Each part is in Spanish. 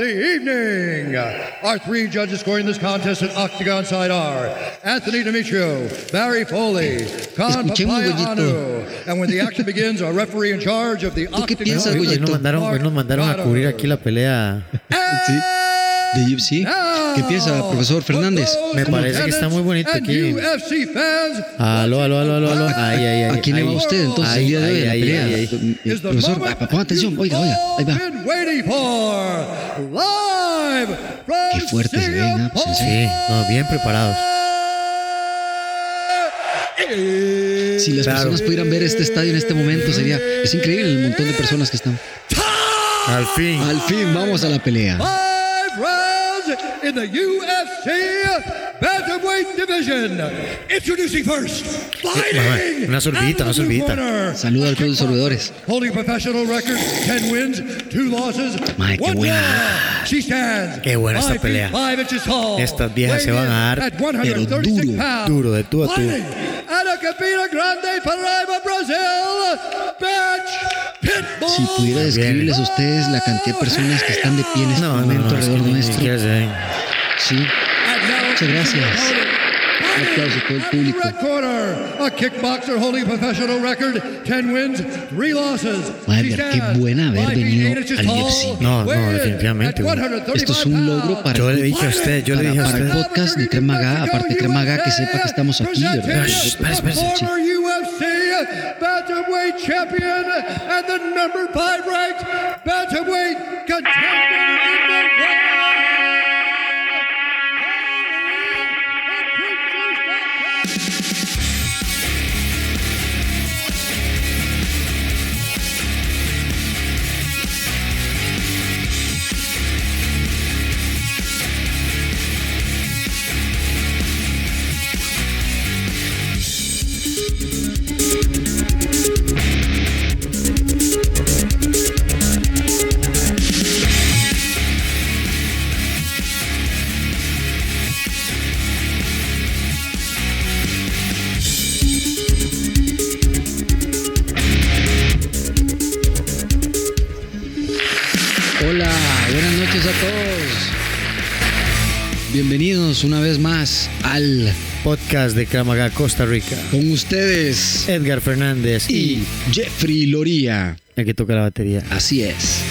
the evening. Our three judges scoring this contest at Octagon Side are Anthony Demetrio, Barry Foley, Khan Escuchemos, Papaya And when the action begins, our referee in charge of the ¿Tú qué Octagon piensas, Hoy, hoy nos mandaron, hoy nos mandaron a cubrir aquí la pelea. Sí. De UFC. ¿Qué piensa, profesor Fernández? Me parece que está muy bonito aquí. Aló, aló, aló, aló, aló. Ahí, ahí, ahí. ¿A quién le va usted entonces el Ahí, día de hoy la pelea? Eh, Profesor, ponga atención, oiga, oiga, ahí va. Qué fuerte se ven, ¿no? Pues, Sí, no, bien preparados. Si las Claro. personas pudieran ver este estadio en este momento, sería. Es increíble el montón de personas que están. Al fin. Al fin vamos a la pelea. Rounds in the UFC Bantamweight Division. Introducing first, fighting. Una sorbita, una sorbita. Saluda al Club de Sorbedores. Holding professional record, 10 wins, 2 losses, Mae, qué buena. She stands Qué buena esta pelea. five inches tall, Estas viejas se van a dar, at 136 pero duro, duro, de tú a tú. Campina Grande, Paraíba, Brazil, Bitch Pitbull. Si pudiera describirles a ustedes la cantidad de personas que están de pie en este No, no, momento no, es que alrededor nuestro. Sí. Muchas gracias. Un aplauso a todo el público. Red corner, a kickboxer holding a professional record, 10 wins, 3 losses. Madre, She qué buena haber venido al UFC. No, no, definitivamente, at güey. 135 Esto es un logro para, Yo le dije a usted, yo le dije a para el podcast de Crema Ga, aparte de Crema Ga, que sepa que estamos aquí, ¿verdad? Espera, espera, bantamweight champion and the number five ranked bantamweight contender Bienvenidos una vez más al Podcast de Cramaga, Costa Rica. con ustedes Edgar Fernández y y Jeffrey Loría. el que toca la batería. Así es.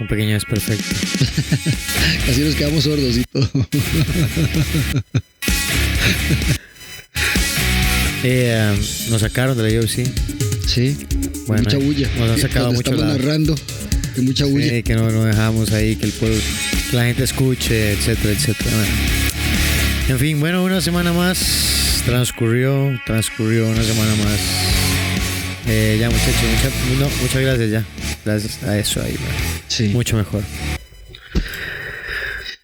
Un pequeño desperfecto. Así nos quedamos sordos y todo. Eh, um, nos sacaron de la UFC. Sí. Bueno, mucha bulla. nos han sacado mucho Estamos la- narrando. Que mucha bulla. Sí, que no, no dejamos ahí que el pueblo, que la gente escuche, etcétera, etcétera. En fin, bueno, una semana más transcurrió, transcurrió una semana más. Eh, ya muchachos, mucha- no, muchas gracias ya. Gracias a eso ahí. Sí. mucho mejor.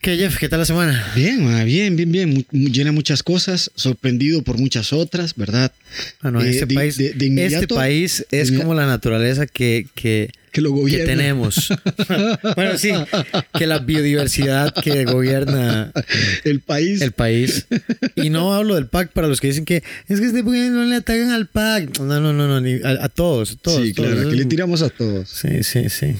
¿Qué Jeff? ¿Qué tal la semana? Bien, ma, bien, bien, bien. Llena muchas cosas, sorprendido por muchas otras, ¿verdad? Bueno, Eh, este, de- país, de- de inmediato- este país es como la naturaleza que, que, Que lo que tenemos. bueno, sí, que la biodiversidad que gobierna El país. el país. Y no hablo del PAC para los que dicen que es que este país no le atacan al PAC. No, no, no, no, ni- a, a todos, todos. sí, claro. Aquí le tiramos a todos. Sí, sí, sí.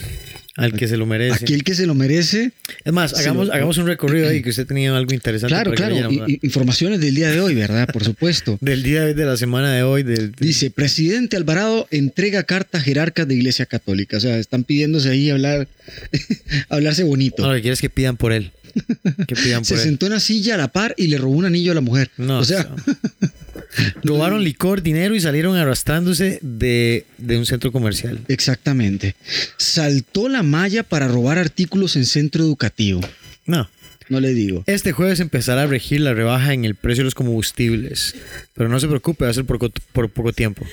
Al que se lo merece. Aquí el que se lo merece. es más, hagamos, lo- hagamos un recorrido ahí que usted tenía algo interesante. Claro, para claro. informaciones del día de hoy, ¿verdad? Por supuesto. Del día de hoy, de la semana de hoy. Del, Dice, presidente Alvarado entrega carta a jerarcas de Iglesia Católica. O sea, están pidiéndose ahí hablar, hablarse bonito. No, lo que quiero es que pidan por él. Que pidan Se por sentó en una silla a la par y le robó un anillo a la mujer. No, o sea, Robaron licor, dinero y salieron arrastrándose de, de un centro comercial. exactamente. Saltó la malla para robar artículos en centro educativo. No. No le digo. Este jueves empezará a regir la rebaja en el precio de los combustibles. Pero no se preocupe, va a ser por, por poco tiempo.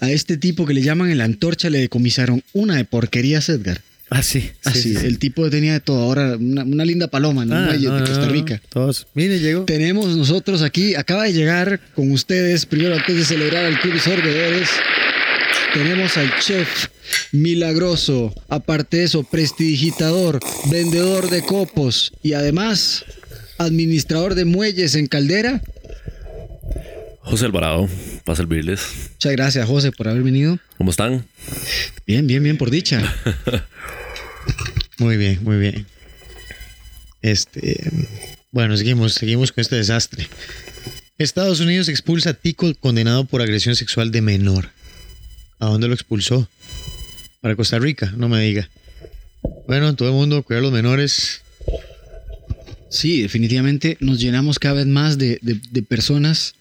A este tipo que le llaman el antorcha le decomisaron una de porquerías, Edgar. Ah, sí. sí, Así, sí, sí. el tipo tenía de todo. Ahora, una, una linda paloma el Ah, no, de no, Costa no, Rica. Todos. Mire, llegó. Tenemos nosotros aquí, acaba de llegar con ustedes, primero antes de celebrar al Club de Sorbedores, tenemos al chef milagroso, aparte de eso, prestidigitador, vendedor de copos y además administrador de muelles en Caldera. José Alvarado, para servirles. Muchas gracias, José, por haber venido. ¿Cómo están? Bien, bien, bien, por dicha. Muy bien, muy bien. Este, bueno, seguimos, seguimos con este desastre. Estados Unidos expulsa a Tico condenado por agresión sexual de menor. ¿A dónde lo expulsó? Para Costa Rica, no me diga. Bueno, todo el mundo, cuidar a los menores. Sí, definitivamente nos llenamos cada vez más de, de- de personas,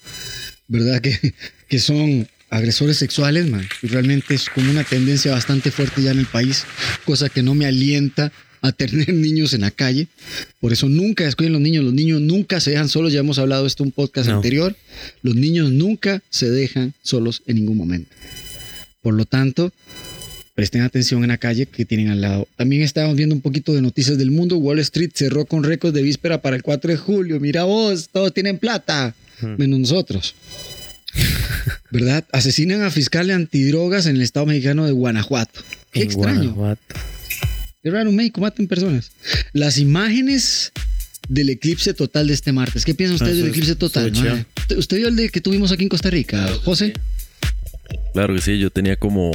¿verdad? Que, que son agresores sexuales, man. Y realmente es como una tendencia bastante fuerte ya en el país, cosa que no me alienta a tener niños en la calle. Por eso nunca descuiden los niños. Los niños nunca se dejan solos. Ya hemos hablado de esto en un podcast No. anterior. Los niños nunca se dejan solos en ningún momento. Por lo tanto, presten atención en la calle que tienen al lado. También estábamos viendo un poquito de noticias del mundo. Wall Street cerró con récords de víspera para el 4 de julio. Mira vos, todos tienen plata, menos nosotros. ¿Verdad? Asesinan a fiscales antidrogas en el estado mexicano de Guanajuato. Qué En extraño. Guanajuato. Qué raro, México maten personas. Las imágenes del eclipse total de este martes. ¿Qué piensan ustedes Eso del eclipse total? mae? ¿Usted- ¿Usted vio el de que tuvimos aquí en Costa Rica, José? Claro que sí, yo tenía como.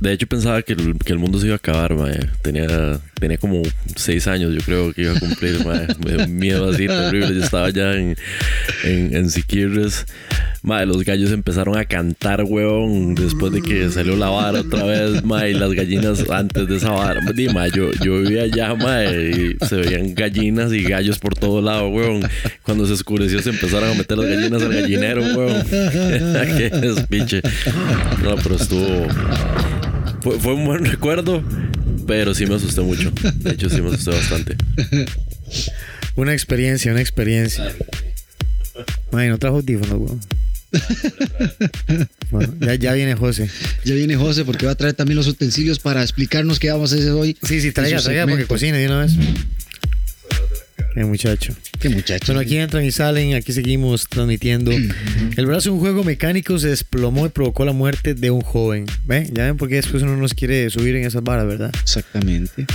De hecho, pensaba que el, que el mundo se iba a acabar, mae. Tenía, tenía como seis años, yo creo que iba a cumplir, mae. Me dio miedo así terrible. Yo estaba ya en, en, en Siquirres. Mae, los gallos empezaron a cantar, weón, después de que salió la vara otra vez, mae, y las gallinas antes de esa vara. Di, mae, yo, yo vivía allá, mae, y se veían gallinas y gallos por todo lado, weón. Cuando se oscureció se empezaron a meter las gallinas al gallinero, weón. Qué despiche. No, pero estuvo... Fue, fue un buen recuerdo, pero sí me asusté mucho. De hecho, sí me asusté bastante. Una experiencia, una experiencia. Ay, no trajo audífonos, weón. Bueno, ya, ya viene José. Ya viene José porque va a traer también los utensilios para explicarnos qué vamos a hacer hoy. Sí, sí, traiga, traiga porque cocine de una vez. Qué muchacho. Qué muchacho. Bueno, aquí entran y salen, aquí seguimos transmitiendo. El brazo de un juego mecánico se desplomó y provocó la muerte de un joven. ¿Ven? Ya ven por qué después uno nos quiere subir en esas varas, ¿verdad? Exactamente.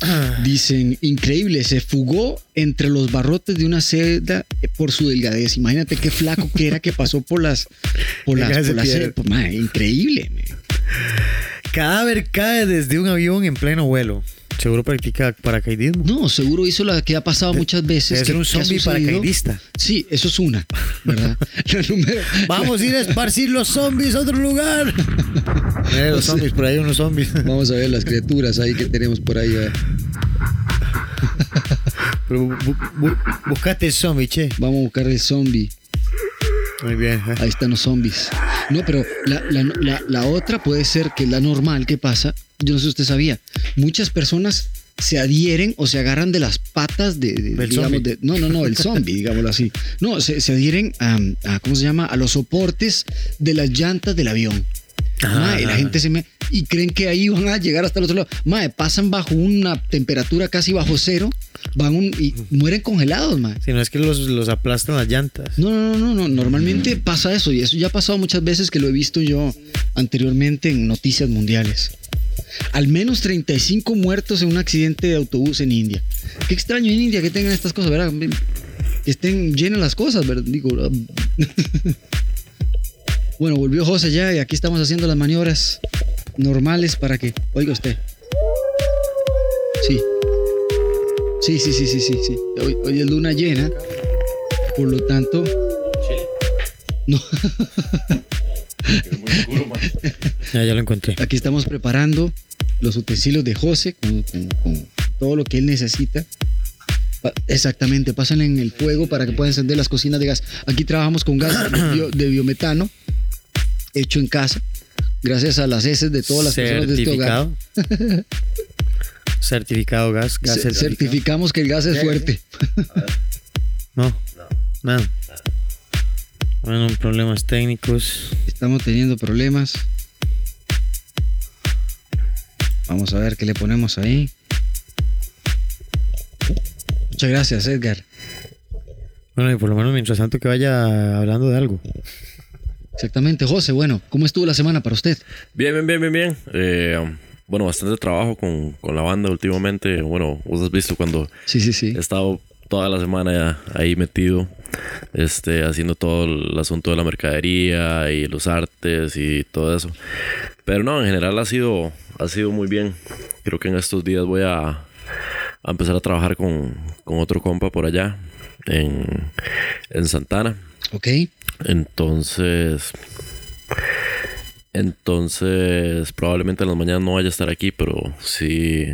Dicen, increíble, se fugó entre los barrotes de una celda por su delgadez. Imagínate qué flaco que era que pasó por las... Por las, por las pues, increíble. mae. Cadáver cae desde un avión en pleno vuelo. Seguro practica paracaidismo. No, seguro hizo la que ha pasado muchas veces. Debe que- un zombie paracaidista. Sí, eso es una, ¿verdad? La número- Vamos a ir a esparcir los zombies a otro lugar. Mira los zombies, por ahí unos zombies. Vamos a ver las criaturas ahí que tenemos por ahí. Pero bu- bu- bu- buscate el zombie, che. Vamos a buscar el zombie. Muy bien. ¿eh? Ahí están los zombies. No, pero la, la- la- la otra puede ser que la normal que pasa, yo no sé si usted sabía, muchas personas se adhieren o se agarran de las patas de, digamos, de- no, no, no, el zombie, digámoslo así. No, se, se adhieren a, a, ¿cómo se llama? A los soportes de las llantas del avión. Mae, y la gente se me... Y creen que ahí van a llegar hasta el otro lado. Mae, pasan bajo una temperatura casi bajo cero, van un- y mueren congelados, mae. Si no es que los, los aplastan las llantas. No, no, no, no, normalmente pasa eso y eso ya ha pasado muchas veces que lo he visto yo anteriormente en noticias mundiales. Al menos 35 muertos en un accidente de autobús en India. Qué extraño en India que tengan estas cosas, ¿verdad? Que estén llenas las cosas, ¿verdad? Digo, bueno, volvió José ya y aquí estamos haciendo las maniobras normales para que, oiga usted. Sí. Sí, sí, sí, sí, sí, sí. Hoy, hoy es luna llena. Por lo tanto. No, Ya, ya lo encontré. aquí estamos preparando los utensilios de José con, con- con todo lo que él necesita. Exactamente, pasan en el fuego para que pueda encender las cocinas de gas. Aquí trabajamos con gas de, bio- de biometano, hecho en casa, gracias a las heces de todas las personas de este hogar. Certificado. Gas. gas certificado. certificamos que el gas es fuerte. No. Nada. Bueno, problemas técnicos. Estamos teniendo problemas. Vamos a ver qué le ponemos ahí. Muchas gracias, Edgar. Bueno, y por lo menos mientras tanto que vaya hablando de algo. Exactamente, José. Bueno, ¿cómo estuvo la semana para usted? Bien, bien, bien, bien, bien. Eh, bueno, bastante trabajo con, con la banda últimamente. Bueno, vos has visto cuando Sí, sí, sí. he estado toda la semana ya ahí metido, este, haciendo todo el asunto de la mercadería y los artes y todo eso. Pero no, en general ha sido, ha sido muy bien. Creo que en estos días voy a, a empezar a trabajar con, con otro compa por allá, en, en Santana. Ok. Entonces, entonces probablemente en las mañanas no vaya a estar aquí, pero sí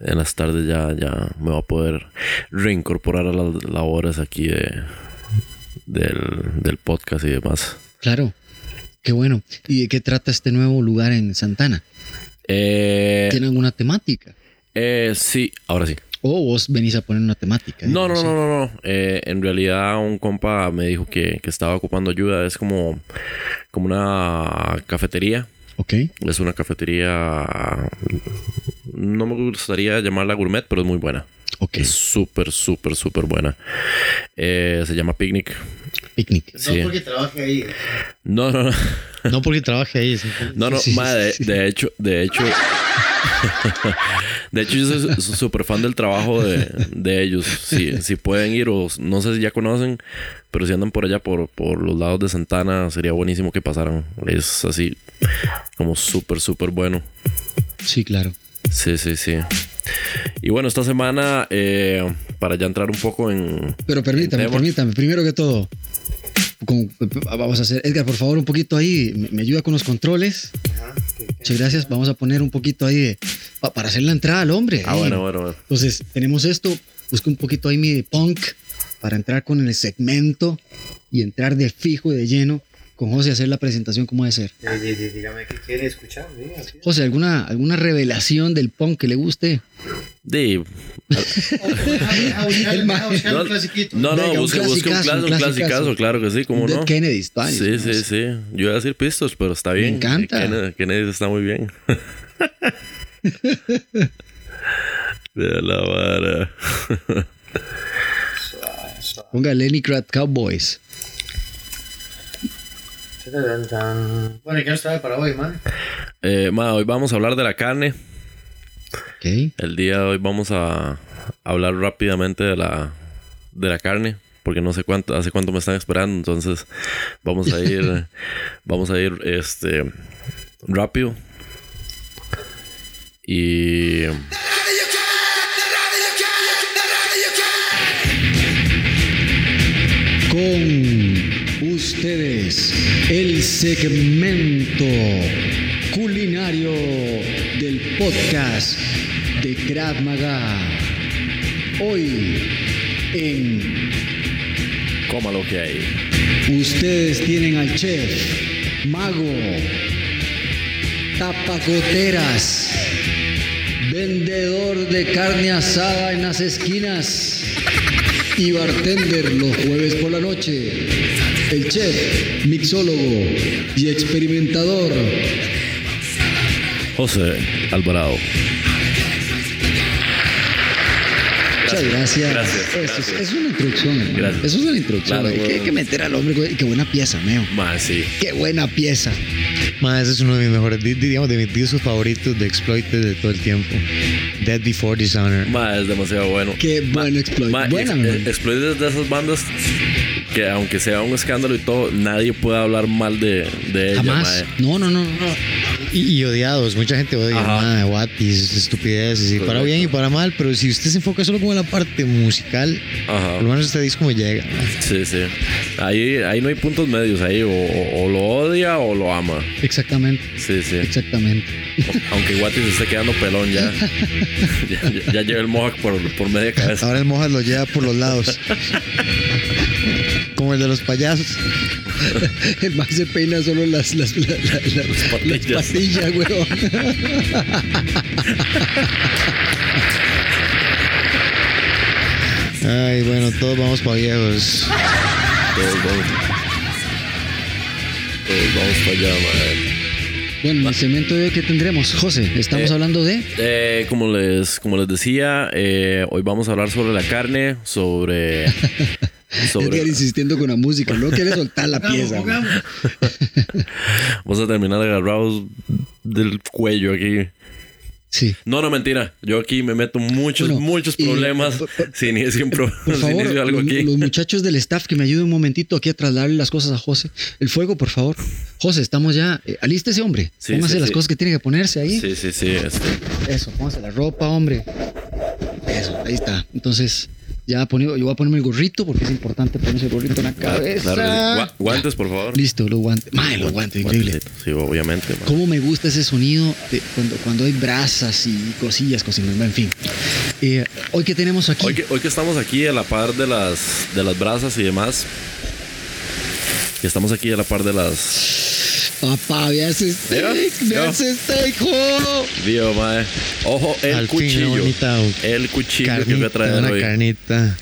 en las tardes ya, ya me va a poder reincorporar a las labores aquí de, del, del podcast y demás. Claro. Qué bueno. ¿Y de qué trata este nuevo lugar en Santana? Eh, ¿Tiene alguna temática? eh, sí, ahora sí. O vos venís a poner una temática. No, no, no, no, no. Eh, en realidad un compa me dijo que, que estaba ocupando ayuda. Es como, como una cafetería. Ok. Es una cafetería. No me gustaría llamarla gourmet, pero es muy buena. Ok. Es súper, súper, súper buena. Eh, se llama Picnic. Picnic. Sí. trabaje ahí. No, no, no. No porque trabaje ahí. sí. No, no, Sí, sí, ma, de, sí. de hecho, de hecho. de hecho, yo soy súper fan del trabajo de, de ellos. Si, si pueden ir, o no sé si ya conocen, pero si andan por allá, por, por los lados de Santana, sería buenísimo que pasaran. Es así, como súper, súper bueno. Sí, claro. Sí, sí, sí. Y bueno, esta semana, eh, para ya entrar un poco en. Pero permítame, en permítame. Primero que todo, con- vamos a hacer. Edgar, por favor, un poquito ahí. Me, me ayuda con los controles. Muchas gracias. Vamos a poner un poquito ahí de, pa- para hacer la entrada al hombre. Ah, ahí. bueno, bueno, bueno. Entonces, tenemos esto. Busca un poquito ahí mi punk para entrar con el segmento y entrar de fijo y de lleno con José hacer la presentación como debe ser. Dígame qué quiere escuchar. José, ¿alguna, alguna revelación del punk que le guste? De, no, no, busque, un, clasicazo, un clasicazo, claro que sí, ¿cómo no? Kennedy Style. Sí, sí, sí. Yo iba a decir Pistols, pero está bien. encanta. Kennedy, Kennedy está muy bien. De la vara. Ponga Lenny Krat Cowboys. Bueno, ¿y qué nos trae para hoy, man? Eh, ma, hoy vamos a hablar de la carne. Ok. El día de hoy vamos a hablar rápidamente de la, de la carne. Porque no sé cuánto, hace cuánto me están esperando. Entonces vamos a ir, vamos a ir este rápido. Y Con ustedes, el segmento culinario del podcast de Krav Maga. Hoy en coma lo que hay. Ustedes tienen al chef, mago, tapacoteras, vendedor de carne asada en las esquinas y bartender los jueves por la noche. El chef, mixólogo y experimentador. José Alvarado. Muchas gracias. Gracias, Eso es- gracias. Es, una introducción, hermano. Gracias. Eso es una introducción. Claro, hay, que, bueno. hay que meter al hombre. güey. Qué buena pieza, Meo. Más sí. Qué buena pieza. Man, ese es uno de mis mejores, di- digamos, de mis discos favoritos de Exploited de todo el tiempo. Dead Before Dishonor. Más es demasiado bueno. Qué buen exploit. Ma, Buena, ex- eh, Exploited es de esas bandas que aunque sea un escándalo y todo, nadie puede hablar mal de, de ella. Jamás. No, no, no, no. Y, y odiados, mucha gente odia, man, guapis, estupideces, y para bien y para mal, pero si usted se enfoca solo como en la parte musical, Ajá. por lo menos este disco me llega. Sí, sí. Ahí, ahí no hay puntos medios. Ahí o, o- o lo odia o lo ama. Exactamente. Sí, sí. Exactamente. Aunque Guati se esté quedando pelón ya. ya, ya- ya lleva el mohawk por, por media cabeza. Ahora el Mojas lo lleva por los lados. como el de los payasos. El man se peina solo las, las, la- la- la- las patillas. patillas, weón. Ay, bueno, todos vamos para viejos. Todos vamos. Todos vamos para allá, mae. Bueno, en el segmento de hoy que tendremos, José, estamos Eh, hablando de Eh, como les como les decía, eh, hoy vamos a hablar sobre la carne, sobre sobre Edgar insistiendo con la música, no quiere soltar la pieza. vamos a terminar agarrados del cuello aquí. Sí. No, no, mentira. Yo aquí me meto muchos, Bueno, muchos problemas por- por- si ni siempre Por favor, algo los, aquí. los muchachos del staff que me ayuden un momentito aquí a trasladarle las cosas a José. El fuego, por favor. José, estamos ya. Eh, alístese, hombre. Sí, Póngase sí, las sí. cosas que tiene que ponerse ahí. Sí, sí, sí. este, Eso, póngase la ropa, hombre. Eso, ahí está. Entonces, ya pone, yo voy a ponerme el gorrito porque es importante ponerse el gorrito en la cabeza. claro sí. Gua- guantes, por favor. Listo, los guantes. Mae, los guantes, increíble. Sí, obviamente. man. ¿Cómo me gusta ese sonido de cuando, cuando hay brasas y cosillas cocinando? En fin. Eh, hoy que tenemos aquí. Hoy que, hoy que estamos aquí a la par de las, de las brasas y demás. Que estamos aquí a la par de las. Papá, vea ese steak, vea mira. ese steak. Dios, mae. Ojo, el Al fin, cuchillo. una bonita el cuchillo que voy a carnita, traer una hoy. carnita.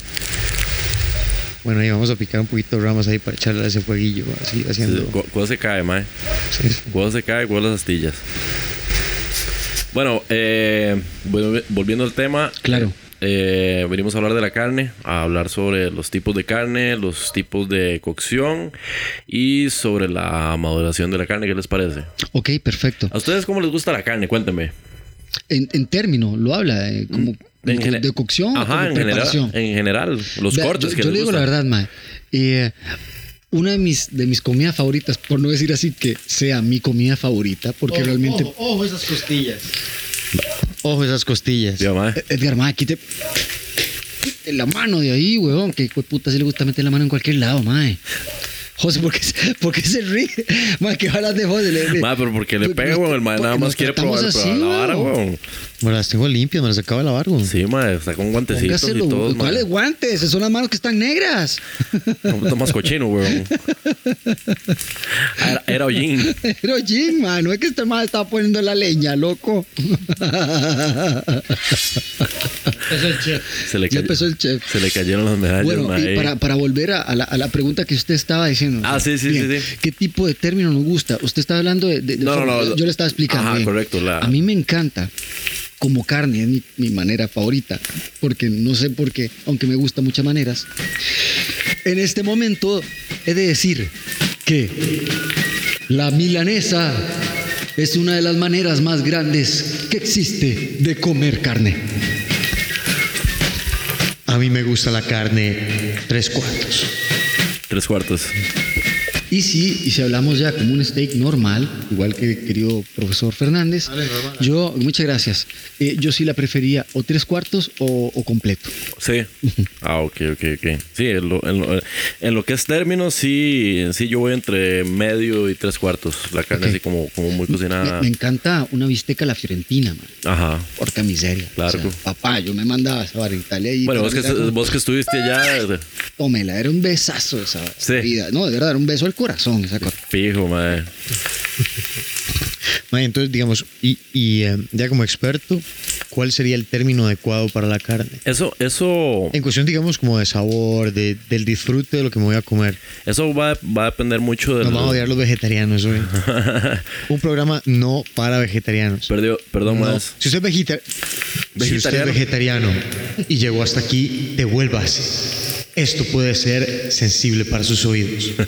Bueno, ahí vamos a picar un poquito de ramas ahí para echarle a ese fueguillo, así haciendo. Sí, cu- ¿Cuándo se cae, mae? Sí, sí. ¿Cuándo se cae? ¿Cuándo las astillas? Bueno, eh, bueno, volviendo al tema. Claro. Eh, venimos a hablar de la carne, a hablar sobre los tipos de carne, los tipos de cocción y sobre la maduración de la carne. ¿Qué les parece? Ok, perfecto. ¿A ustedes cómo les gusta la carne? Cuéntame. En, en término, lo habla eh, como En de, cocción Ajá, como en general, en general, los Vea, cortes yo, que yo les le digo la gustan. verdad, mae. Eh, una de mis, de mis comidas favoritas, por no decir así que sea mi comida favorita, porque realmente. ojo esas costillas. Ojo esas costillas. Ya, mae. Edgar, mae, quite quite la mano de ahí, weón. Que puta se le gusta meter la mano en cualquier lado, mae. José, ¿por qué, se- por qué se ríe? Mae, ¿qué hablas de José? Le- le- Mae, pero porque le pega, weón. El mae nada más quiere probar, así, probar la vara, weón. Me las tengo limpias, me las acabo de lavar, güey. Sí, está con guantecitos Póngaselo, y todo. ¿Cuáles guantes? Son las manos que están negras. Un poquito más cochino, weón. Ah, Era, era hollín. Man, no es que este man estaba poniendo la leña, loco. Se le, Ya cayó- empezó el chef. se le cayeron las medallas, Bueno, y para, para volver a, a la, a la pregunta que usted estaba diciendo. Ah, sí, sí, sí, sí. ¿Qué tipo de término nos gusta? Usted está hablando de... de- de No, no, forma- no. Yo le estaba explicando. Ajá, bien. correcto, la- A mí me encanta como carne, es mi, manera favorita, porque no sé por qué, aunque me gusta muchas maneras. En este momento he de decir que la milanesa es una de las maneras más grandes que existe de comer carne. A mí me gusta la carne tres cuartos. Tres cuartos. Y si, y si hablamos ya como un steak normal, igual que el querido profesor Fernández, yo, muchas gracias, Eh, yo sí la prefería o tres cuartos o, o completo. Sí. Ah, ok, ok, ok. Sí, en lo, en lo- en lo que es términos, sí, sí, yo voy entre medio y tres cuartos. La carne Ok. así como, como muy Me, cocinada. me encanta una bisteca a la fiorentina, man. Ajá. Porca miseria. Claro. O sea, papá, yo me mandaba esa en Italia y... Bueno, vos que, pero- vos que estuviste allá, Tómela, era un besazo esa Sí. vida. No, de verdad, era un beso al corazón esa cosa. fijo, mae. Mae, entonces, digamos, y, y, eh, ya como experto, ¿cuál sería el término adecuado para la carne? Eso, eso, En cuestión, digamos, como de sabor, de, del disfrute de lo que me voy a comer. eso va, va a depender mucho del. Nos van a odiar los vegetarianos hoy. Un programa no para vegetarianos. Perdió, perdón, No. más. Si usted, vegeta- si usted es Vegetariano. vegetariano y llegó hasta aquí, devuélvase. Esto puede ser sensible para sus oídos.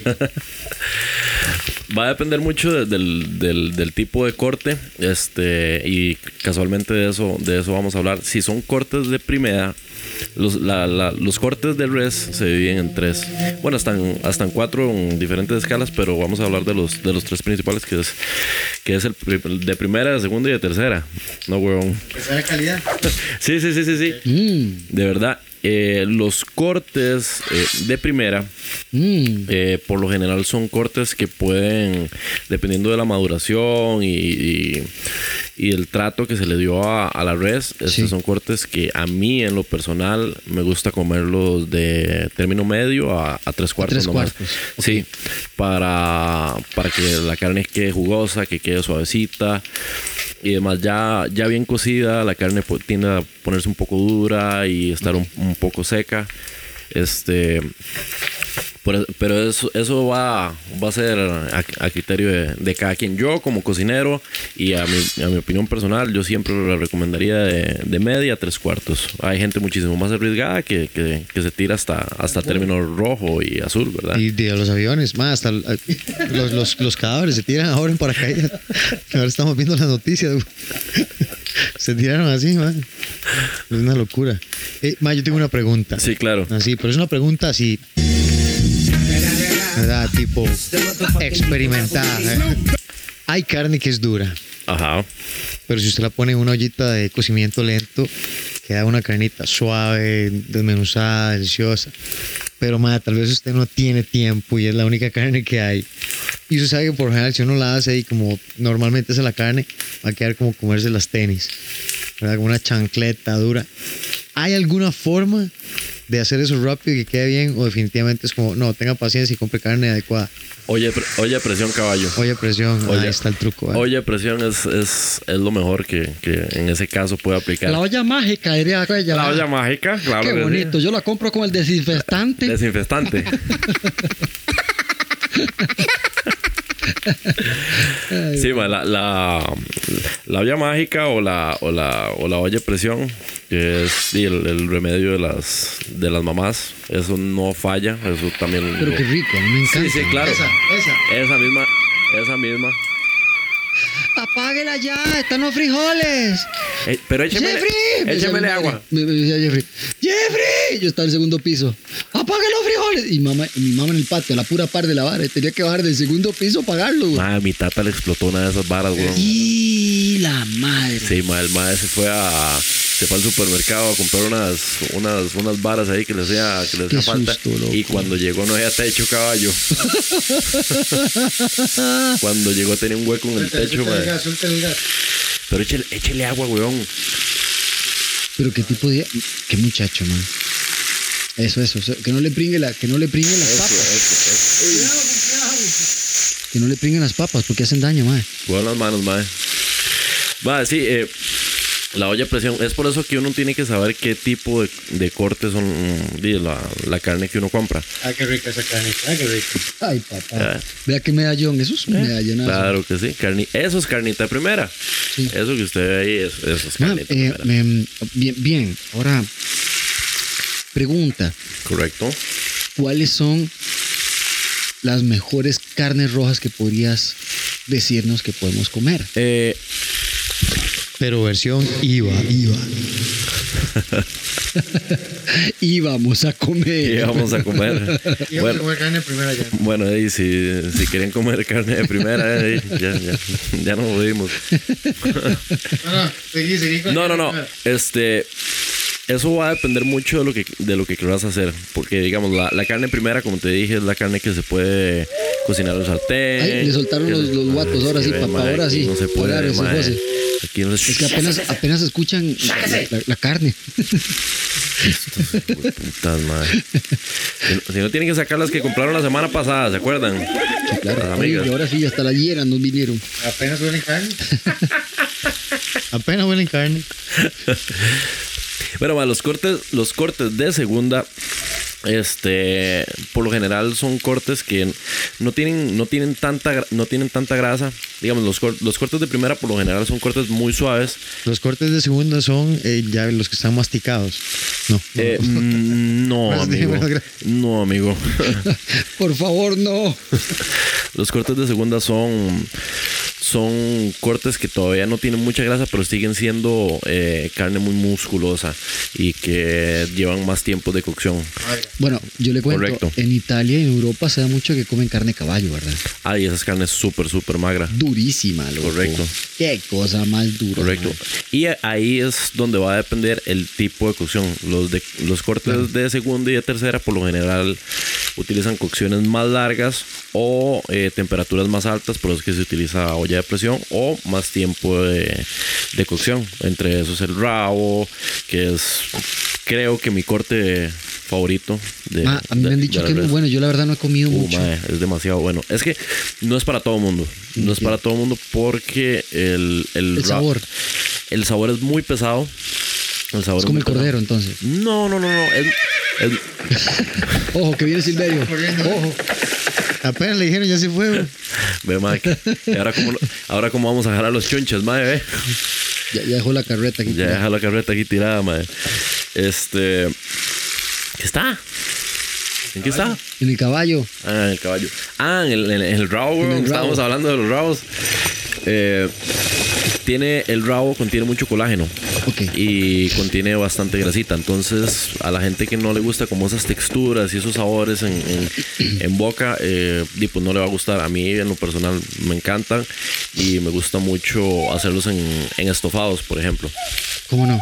Va a depender mucho de- del, del- del tipo de corte. Este, y casualmente de eso, de eso vamos a hablar. Si son cortes de primera, los, la- la- los cortes de res se dividen en tres. Bueno, hasta en, hasta en cuatro en diferentes escalas, pero vamos a hablar de los, de los tres principales, que es, que es el de primera, de segunda y de tercera. No, weón. ¿Esa calidad? Sí, sí, sí, sí, sí. Mmm, De verdad. eh, los cortes eh, de primera mmm. eh, por lo general son cortes que pueden, dependiendo de la maduración y, y- y el trato que se le dio a, a la res, estos Sí. son cortes que a mí en lo personal me gusta comerlos de término medio a, a tres cuartos. tres nomás. cuartos, Sí, para, para que la carne quede jugosa, que quede suavecita. Y además ya, ya bien cocida, la carne tiende a ponerse un poco dura y estar un, un poco seca. Este, por- pero eso, eso va, va a ser a, a criterio de, de cada quien. Yo como cocinero y a mi, a mi opinión personal, yo siempre lo recomendaría de, de media a tres cuartos. Hay gente muchísimo más arriesgada que, que, que se tira hasta, hasta término rojo y azul, ¿verdad? Y de los aviones, más hasta los, los, los cadáveres se tiran ahora en paracaídas. Ahora estamos viendo las noticias. Se tiraron así, man. Es una locura. Eh, ma, yo tengo una pregunta. Sí, claro. Así, pero es una pregunta así. ¿Verdad? Tipo experimentada. ¿eh? Hay carne que es dura, Ajá. pero si usted la pone en una ollita de cocimiento lento, queda una carnita suave, desmenuzada, deliciosa. Pero, ma, tal vez usted no tiene tiempo y es la única carne que hay. Y usted sabe que por general, si uno la hace y como normalmente es la carne, va a quedar como comerse las tenis. ¿verdad? Como una chancleta dura. ¿Hay alguna forma de hacer eso rápido y que quede bien? O definitivamente es como, no, tenga paciencia y compre carne adecuada. Oye, pre- oye, presión caballo. Oye, presión, Oye. ahí está el truco. ¿verdad? Oye, presión es, es, es lo mejor que, que en ese caso puede aplicar. La olla mágica, diría aquella. La olla mágica, claro. Qué que sí. bonito. Yo la compro con el desinfectante. Desinfestante. Sí, ma, la, la, la olla mágica o la, o la, o la olla de presión, que es sí, el, el remedio de las, de las mamás, eso no falla, eso también... Pero lo- qué rico, a mí me encanta. Sí, sí, claro. Esa, esa. Esa misma, esa misma. Apáguela ya, están los frijoles. Eh, pero échemele, Jeffrey. me decía échemele madre. agua. Me, me decía Jeffrey. Jeffrey. Yo estaba en el segundo piso. Apague los frijoles. Y mamá, y mi mamá en el patio, a la pura par de la vara. Tenía que bajar del segundo piso a apagarlo. güey. Ma, mi tata le explotó una de esas varas, weón. Y la madre. Sí, ma, el mae se fue a se fue al supermercado a comprar unas unas unas varas ahí que le hacía que le hacía falta susto, loco. y cuando llegó no había techo caballo. cuando llegó tenía un hueco en el techo, mae. Pero échele, échele agua, weón. Pero qué tipo de. Qué muchacho, man. Eso, eso, eso. Que no le pringue la, que no le pringuen las Eso, papas. eso, eso. Que no le pringuen las papas porque hacen daño, man. Cuidado las manos, mae. Va, sí, eh, la olla a presión. Es por eso que uno tiene que saber qué tipo de, de cortes son mm, la, la carne que uno compra. Ah, qué rica esa carne. Ah, qué rica. Ay, papá. Ah. Vea qué medallón. Eso es un medallonazo. Claro que sí. Carni eso es carnita de primera. Sí. Eso que usted ve ahí es, eso es Man, carnita eh, primera. em, bien, bien, ahora pregunta, Correcto. ¿cuáles son las mejores carnes rojas que podrías decirnos que podemos comer? Eh, Pero versión IVA, IVA. Y vamos a ¿Qué comer. vamos a comer? bueno, carne primero ya. bueno ahí si, si quieren comer carne de primera, ahí, ya, ya, ya nos jodimos. No, no, seguí, seguí con No, no, no. Este. Eso va a depender mucho de lo que, de lo que quieras hacer. Porque, digamos, la, la carne primera, como te dije, es la carne que se puede cocinar en sartén. Ay, le soltaron los- los guatos, ahora sí, papá, mae, ahora sí. No se puede, ese mae. José. Aquí no se Es que apenas, apenas escuchan la, la- la carne. Putas, mae. Si no, si no, tienen que sacar las que compraron la semana pasada, ¿se acuerdan? Sí, claro. Las Oye, amigas. y ahora sí, hasta la hiera nos vinieron. Apenas huelen carne. Apenas huelen carne. Bueno, ma, los cortes, los cortes de segunda, este, por lo general son cortes que no tienen, no tienen tanta, no tienen tanta grasa. Digamos, los, los cortes de primera por lo general son cortes muy suaves. Los cortes de segunda son eh, ya los que están masticados. No. Eh, mm, no, Más amigo. No, amigo. Por favor, no. Los cortes de segunda son, son cortes que todavía no tienen mucha grasa, pero siguen siendo eh, carne muy musculosa y que llevan más tiempo de cocción. Bueno, yo le cuento, Correcto. en Italia y en Europa se da mucho que comen carne de caballo, ¿verdad? Ah, y esa es carne súper, súper magra. Durísima, loco. Correcto. Qué cosa más dura. Correcto. man. Y ahí es donde va a depender el tipo de cocción. Los, de, los cortes de segunda y de tercera, por lo general, utilizan cocciones más largas o eh, temperaturas más altas, por eso es que se utiliza olla de presión o más tiempo de, de cocción. Entre esos el rabo, que es creo que mi corte favorito. De, Ma, a mí me han dicho que es muy bueno. Yo la verdad no he comido Uh, mucho. es demasiado bueno. Es que no es para todo mundo. No es para todo mundo porque el, el, El sabor. El sabor es muy pesado. El sabor Es como el cordero, entonces. No, no, no, no. Ojo, que viene Silverio. Ojo. Apenas le dijeron ya se fue. ve, y ahora como, ahora como vamos a jalar los chunches, mae, ve. Ya, ya dejó la carreta aquí. Ya deja la carreta aquí tirada, mae. Este. ¿Qué está? ¿En qué está? En el caballo. Ah, en el caballo. Ah, en el, en el, rabo, En el weón. rabo. Estábamos hablando de los rabos. Eh, tiene el rabo contiene mucho colágeno Ok. y contiene bastante grasita. Entonces, a la gente que no le gusta como esas texturas y esos sabores en, en- en boca, eh, pues no le va a gustar. A mí, en lo personal, me encantan y me gusta mucho hacerlos en, en estofados, por ejemplo. ¿Cómo no?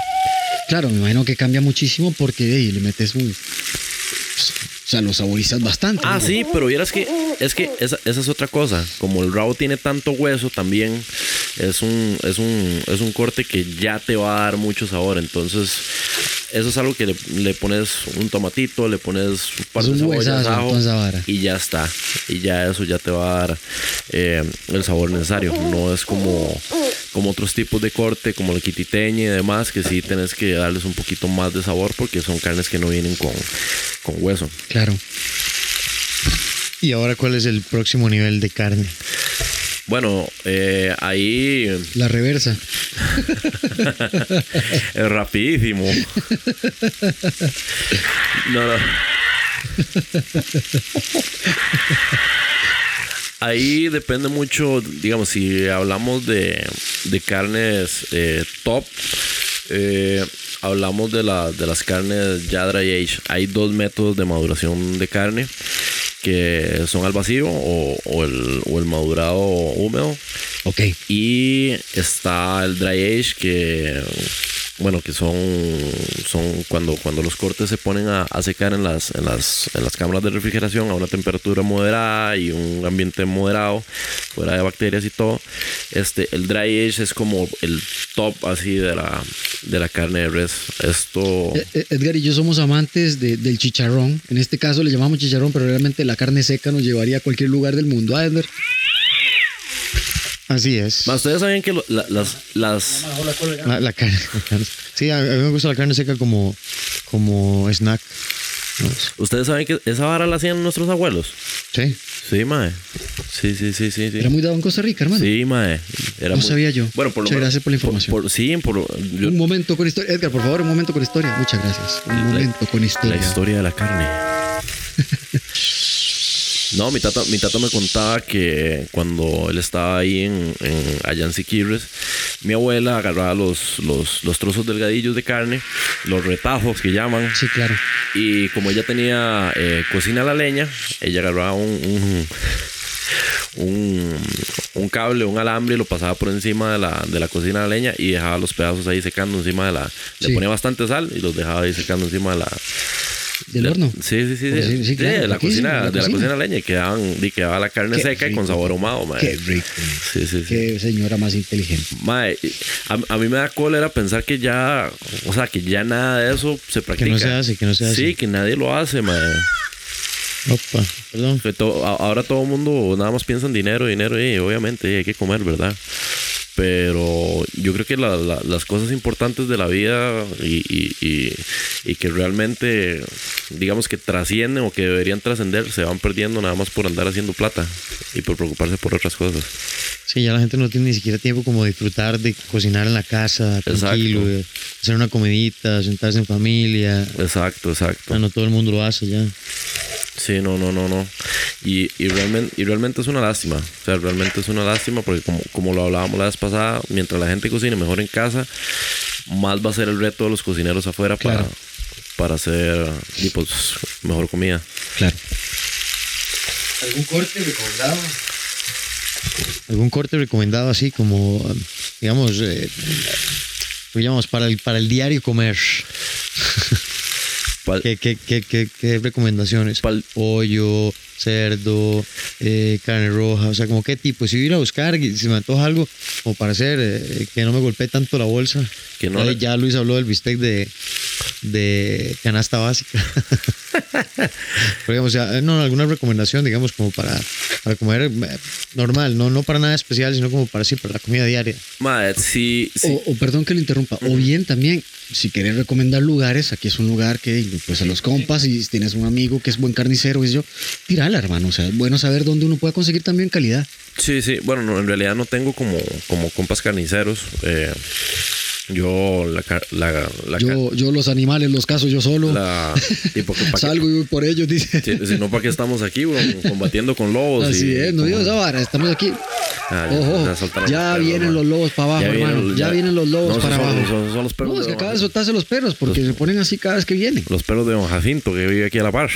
Claro, me imagino que cambia muchísimo porque ey, le metes un. O sea, lo saborizas bastante. Ah, ¿no? sí, pero vieras que es que esa, esa es otra cosa. Como el rabo tiene tanto hueso, también es un, es un, es un corte que ya te va a dar mucho sabor. Entonces, eso es algo que le, le pones un tomatito, le pones un par de cebollas, ajo, y ya está. Y ya eso ya te va a dar eh, el sabor necesario. No es como, como otros tipos de corte, como el quititeño y demás, que sí tenés que darles un poquito más de sabor porque son carnes que no vienen con, con hueso. Claro. ¿Y ahora cuál es el próximo nivel de carne? Bueno, eh, ahí La reversa. es rapidísimo. No, no. Ahí depende mucho, digamos, si hablamos de, de carnes eh, top, eh, hablamos de, la, de las carnes ya dry age. Hay dos métodos de maduración de carne que son al vacío o, o el, o el madurado húmedo. Ok. Y está el dry age que bueno que son son cuando cuando los cortes se ponen a, a secar en las, en las en las cámaras de refrigeración a una temperatura moderada y un ambiente moderado fuera de bacterias y todo este el dry age es como el top así de la de la carne de res esto Eh, eh, Edgar y yo somos amantes de- del chicharrón. En este caso le llamamos chicharrón, pero realmente la carne seca nos llevaría a cualquier lugar del mundo. ¿ah, Edgar? Así es. Ustedes saben que lo- la- las las La, la carne. Sí, a, mí me gusta la carne seca como, como snack. ustedes saben que esa vara la hacían nuestros abuelos Sí. sí mae sí sí sí sí, sí. Era muy dado en Costa Rica, hermano. Sí, mae. Era No muy- sabía yo. Bueno, por lo Muchas menos- gracias por la información. por- sí, por yo- Un momento con historia. Edgar, por favor, un momento con historia. Muchas gracias. Un La- momento con la historia. historia de la carne. No, mi tata, mi tata me contaba que cuando él estaba ahí en, en allá en Siquirres, mi abuela agarraba los, los, los trozos delgadillos de carne, los retajos que llaman, Sí, claro. y como ella tenía eh, cocina a la leña, ella agarraba un, un, un, un cable, un alambre y lo pasaba por encima de la, de la cocina a la leña y dejaba los pedazos ahí secando encima de la... Sí. Le ponía bastante sal y los dejaba ahí secando encima de la... Del de- horno. Sí, sí, sí. Sí, claro, de la cocina, la de la cocina. leña y quedaban, y quedaba la carne Qué seca y con sabor ahumado, mae. Qué rico. Sí. Qué señora más inteligente. Mae, a, a mí me da cólera pensar que ya, o sea, que ya nada de eso se practica. se hace, que no se hace. Sí, que nadie lo hace, mae. Opa, perdón. Que to- ahora todo el mundo nada más piensa en dinero, dinero y obviamente hay que comer, ¿verdad? Pero yo creo que la- la- las cosas importantes de la vida y, y- y- y que realmente, digamos que trascienden o que deberían trascender, se van perdiendo nada más por andar haciendo plata y por preocuparse por otras cosas. Sí, ya la gente no tiene ni siquiera tiempo como disfrutar de cocinar en la casa, tranquilo, de hacer una comidita, sentarse en familia. Exacto, exacto. No todo el mundo lo hace ya. Sí, no, no, no, no. Y, y, realmente, y realmente es una lástima. O sea, realmente es una lástima porque como, como lo hablábamos la vez pasada, mientras la gente cocine mejor en casa, más va a ser el reto de los cocineros afuera Claro. para, para hacer y, pues, mejor comida. Claro. ¿Algún corte recomendado? ¿Algún corte recomendado así como, digamos, eh, digamos para, el, para el diario comer? ¿Qué, qué, qué, qué, recomendaciones? Pal- Pollo, cerdo, eh, carne roja, o sea, como qué tipo. Si voy a ir a buscar, y si me antoja algo como para hacer, eh, que no me golpee tanto la bolsa. Que no ya, le- ya Luis habló del bistec de, de canasta básica. Pero digamos, sea, no, alguna recomendación, digamos, como para, para comer eh, normal, no, no para nada especial, sino como para sí, para la comida diaria. Mae, sí, sí. O, o perdón que lo interrumpa. O bien también, si querés recomendar lugares, aquí es un lugar que, pues a los compas, y si tienes un amigo que es buen carnicero, es yo, hermano. O sea, es bueno saber dónde uno puede conseguir también calidad. Sí, sí. Bueno, no, en realidad no tengo como, como compas carniceros. eh, Yo, la, la, Yo, yo los animales los caso yo solo. la- Salgo y voy por ellos, dice. si, si no, ¿para qué estamos aquí, weón? Combatiendo con lobos. Así y es, no digo esa vara, estamos aquí. Ah, ya- Ojo, ya perros, vienen los lobos para abajo, Ya hermano. ya, ya- vienen los lobos No, para son- abajo. son- son los perros no, es que acaba Don de soltarse los perros porque se ponen así cada vez que vienen. Los perros de Don Jacinto que vive aquí a la par.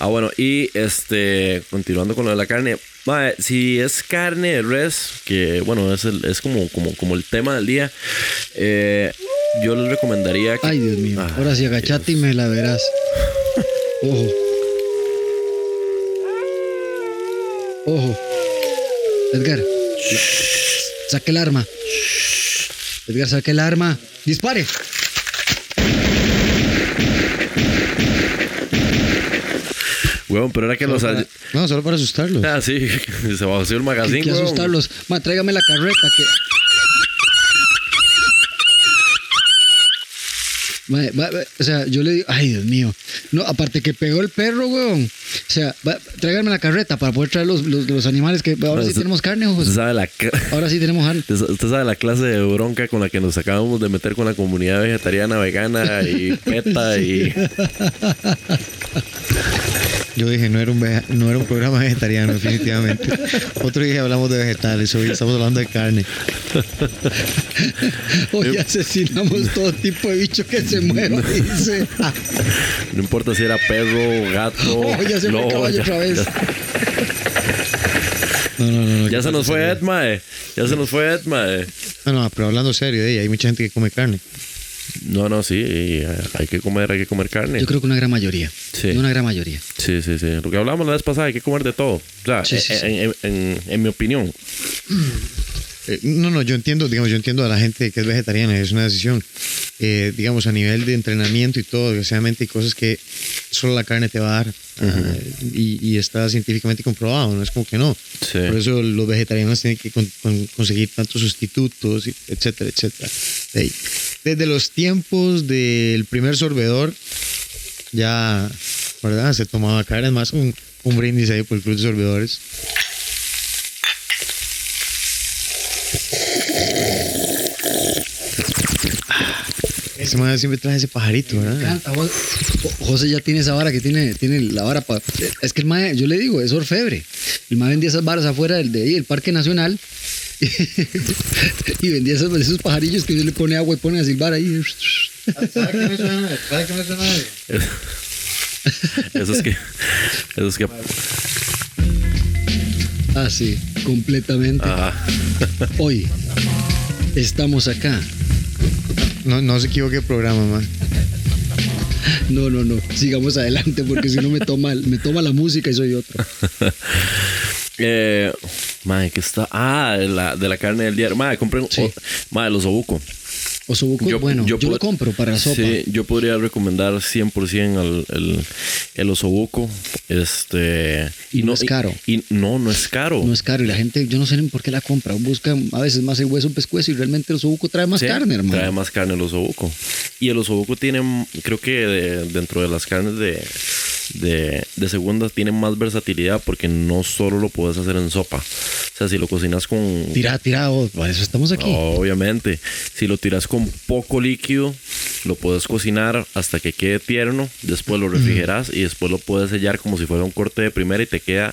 Ah, bueno, y este, continuando con lo de la carne. mae, si es carne de res, que bueno, es, el- es como, como, como el tema del día, eh, yo les recomendaría que. Ay, Dios mío. Ah, Ahora sí, agachate y me la verás. Ojo. Ojo. Edgar. la- Saque el arma. Edgar, saque el arma. Dispare. Weón, pero era que los. Para- no, solo para asustarlos. Ah, sí, se vació el magazine, que weón. asustarlos. Ma, tráigame la carreta que. Ma, o sea, yo le digo, ay Dios mío. No, aparte que pegó el perro, weón. O sea, va, tráiganme la carreta para poder traer los, los, los animales que ahora sí tenemos carne, ojos. Sabe la. Ahora sí tenemos carne. Usted sabe la clase de bronca con la que nos acabamos de meter con la comunidad vegetariana, vegana y peta y. Yo dije, no era, un veja- no era un programa vegetariano, definitivamente. Otro día hablamos de vegetales, hoy estamos hablando de carne. Hoy asesinamos todo tipo de bicho que se mueva, dice. No importa si era perro, gato. Oh, ya se fue lobo, caballo ya- otra vez. No, no, no. no ya ¿qué se nos fue? Edma. Ya se nos fue Edma. No, no, pero hablando serio, eh, hay mucha gente que come carne. No, no, sí. eh, hay que comer, hay que comer carne. Yo creo que una gran mayoría. Sí. Una gran mayoría. Sí, sí, sí. Lo que hablamos la vez pasada, hay que comer de todo. O sea, Sí, sí, en, sí. en- en- en mi opinión. Eh, no, no, yo entiendo, digamos, yo entiendo a la gente que es vegetariana, es una decisión, eh, digamos, a nivel de entrenamiento y todo, desgraciadamente hay cosas que solo la carne te va a dar y, y está científicamente comprobado, no es como que no. Sí. Por eso los vegetarianos tienen que con- con- conseguir tantos sustitutos, etcétera, etcétera. Desde los tiempos del primer sorbedor, ya, ¿verdad? Se tomaba carne, es más un, un brindis ahí por el Club de Sorbedores. Ese man siempre trae ese pajarito, ¿verdad? encanta, vos- Jo- José ya tiene esa vara que tiene, tiene la vara para. Es que el mae, yo le digo, es orfebre. El mae vendía esas varas afuera del, de ahí, el Parque Nacional. y vendía esos, esos pajarillos que usted le pone agua y pone a silbar ahí. Eso es que. Eso es que. Ah, sí, completamente. Ah, Hoy estamos acá. No, no se equivoque el programa, man. No, no, no. Sigamos adelante porque si no me toma, me toma la música y soy otro. eh, madre, que está. Ah, de la, de la carne del día. Madre, compré un. Sí. madre, los obuco. Osobuco es bueno. Yo, lo compro para la sopa. Sí, yo podría recomendar 100% el, el, el osobuco. Este. Y no es caro. Y, no, no es caro. No es caro y la gente, yo no sé ni por qué la compra. Busca a veces más el hueso pescuezo y realmente el osobuco trae más Sí, carne, hermano. Trae más carne el osobuco. Y el osobuco tiene, creo que de- dentro de las carnes de, de, de segunda, tiene más versatilidad porque no solo lo puedes hacer en sopa. O sea, si lo cocinas con. Tira, tira, oh, para eso estamos aquí. Obviamente, si lo tiras con poco líquido, lo puedes cocinar hasta que quede tierno, después lo refrigeras y después lo puedes sellar como si fuera un corte de primera y te queda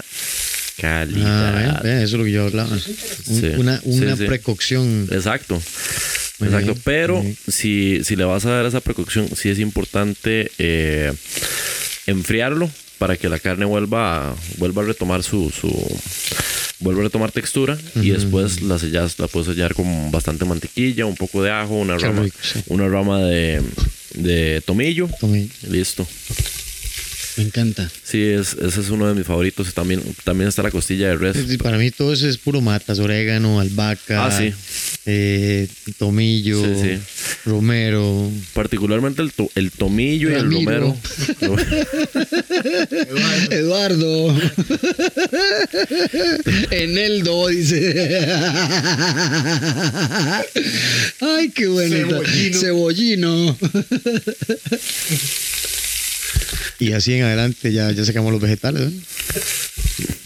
calidad. Ah, ve, ve, eso es lo que yo hablaba. Un- Sí, Una, una sí, sí. precaución. Exacto. Muy Exacto. bien, Pero si, si le vas a dar esa precaución, sí es importante eh, enfriarlo para que la carne vuelva a, vuelva a retomar su, su vuelva a retomar textura y después la sellas, la puedes sellar con bastante mantequilla, un poco de ajo, una Qué rama, rico, sí. una rama de, de tomillo. Tome. Listo. Me encanta. Sí, es, ese es uno de mis favoritos. También, también está la costilla de res. Sí, Para mí todo eso es puro matas, orégano, albahaca, Ah, sí. eh, tomillo, Sí, sí. romero. Particularmente el, to- el tomillo y el romero. Eduardo. Eneldo, dice. Ay, qué bueno. Cebollino. Y así en adelante ya, ya sacamos los vegetales. ¿eh?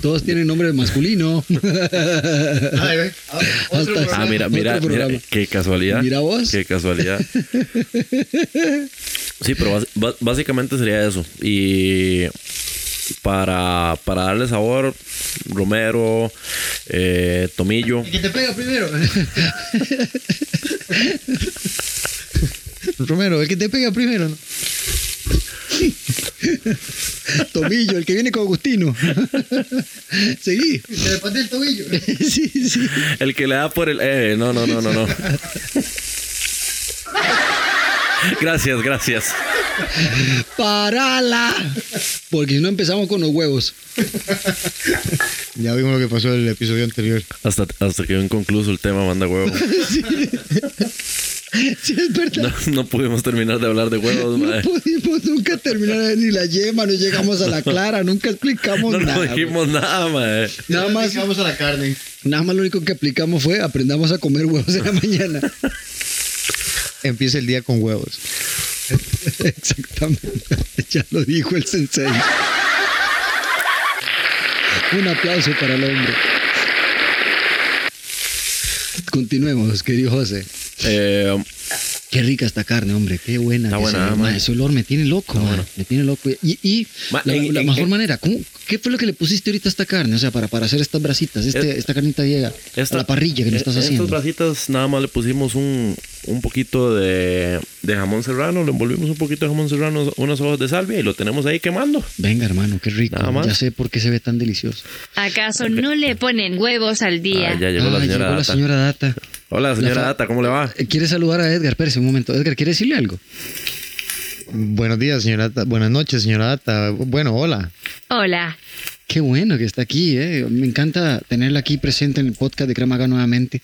Todos tienen nombre masculino. Ay, ve. Otro Hasta- Ah, mira, Otro mira, qué casualidad. Mira vos. Qué casualidad. Sí, pero básicamente sería eso. Y para, para darle sabor, romero, eh, tomillo. ¿Y que te pega primero? Romero, el que te pega primero. ¿no? Tomillo, el que viene con Agustino. Seguí. Se le patea el tobillo. Sí, sí. El que le da por el... Eh, no, no, no, no, no. Gracias, gracias. ¡Parala! Porque si no empezamos con los huevos. Ya vimos lo que pasó en el episodio anterior. Hasta, hasta quedó inconcluso el tema, manda huevo. Sí, es verdad. No, no pudimos terminar de hablar de huevos, No pudimos nunca terminar ni la yema, no llegamos a la clara, nunca explicamos No, no nada. dijimos nada, mae. Nada más, Vamos a la carne. nada más lo único que aplicamos fue aprendamos a comer huevos en la mañana. Empieza el día con huevos. Exactamente. Ya lo dijo el sensei. Un aplauso para el hombre. Continuemos, querido José. Eh, Qué rica esta carne, hombre. Qué buena. Está que buena, se ve, ah, ma. Ese olor me tiene loco. Me tiene loco. Y, y Ma, la, en- la en- mejor en- manera, ¿cómo- ¿qué fue lo que le pusiste ahorita a esta carne? O sea, para, para hacer estas brasitas, este, Es- esta carnita llega a la parrilla que nos estás estas haciendo. bracitas nada más le pusimos un, un poquito de, de jamón serrano, le envolvimos un poquito de jamón serrano, unas hojas de salvia y lo tenemos ahí quemando. Venga, hermano, qué rico. Nada más. Ya sé por qué se ve tan delicioso. ¿Acaso no le ponen huevos al día? Ah, ya llegó la Ah, señora llegó la señora Data. Hola, señora Data, ¿cómo le va? Eh, ¿Quiere saludar a Edgar? Espérese un momento. Edgar, ¿quiere decirle algo? Buenos días, señora Data. Buenas noches, señora Data. Bueno, hola. Hola. Qué bueno que está aquí, ¿eh? Me encanta tenerla aquí presente en el podcast de Cremaga nuevamente.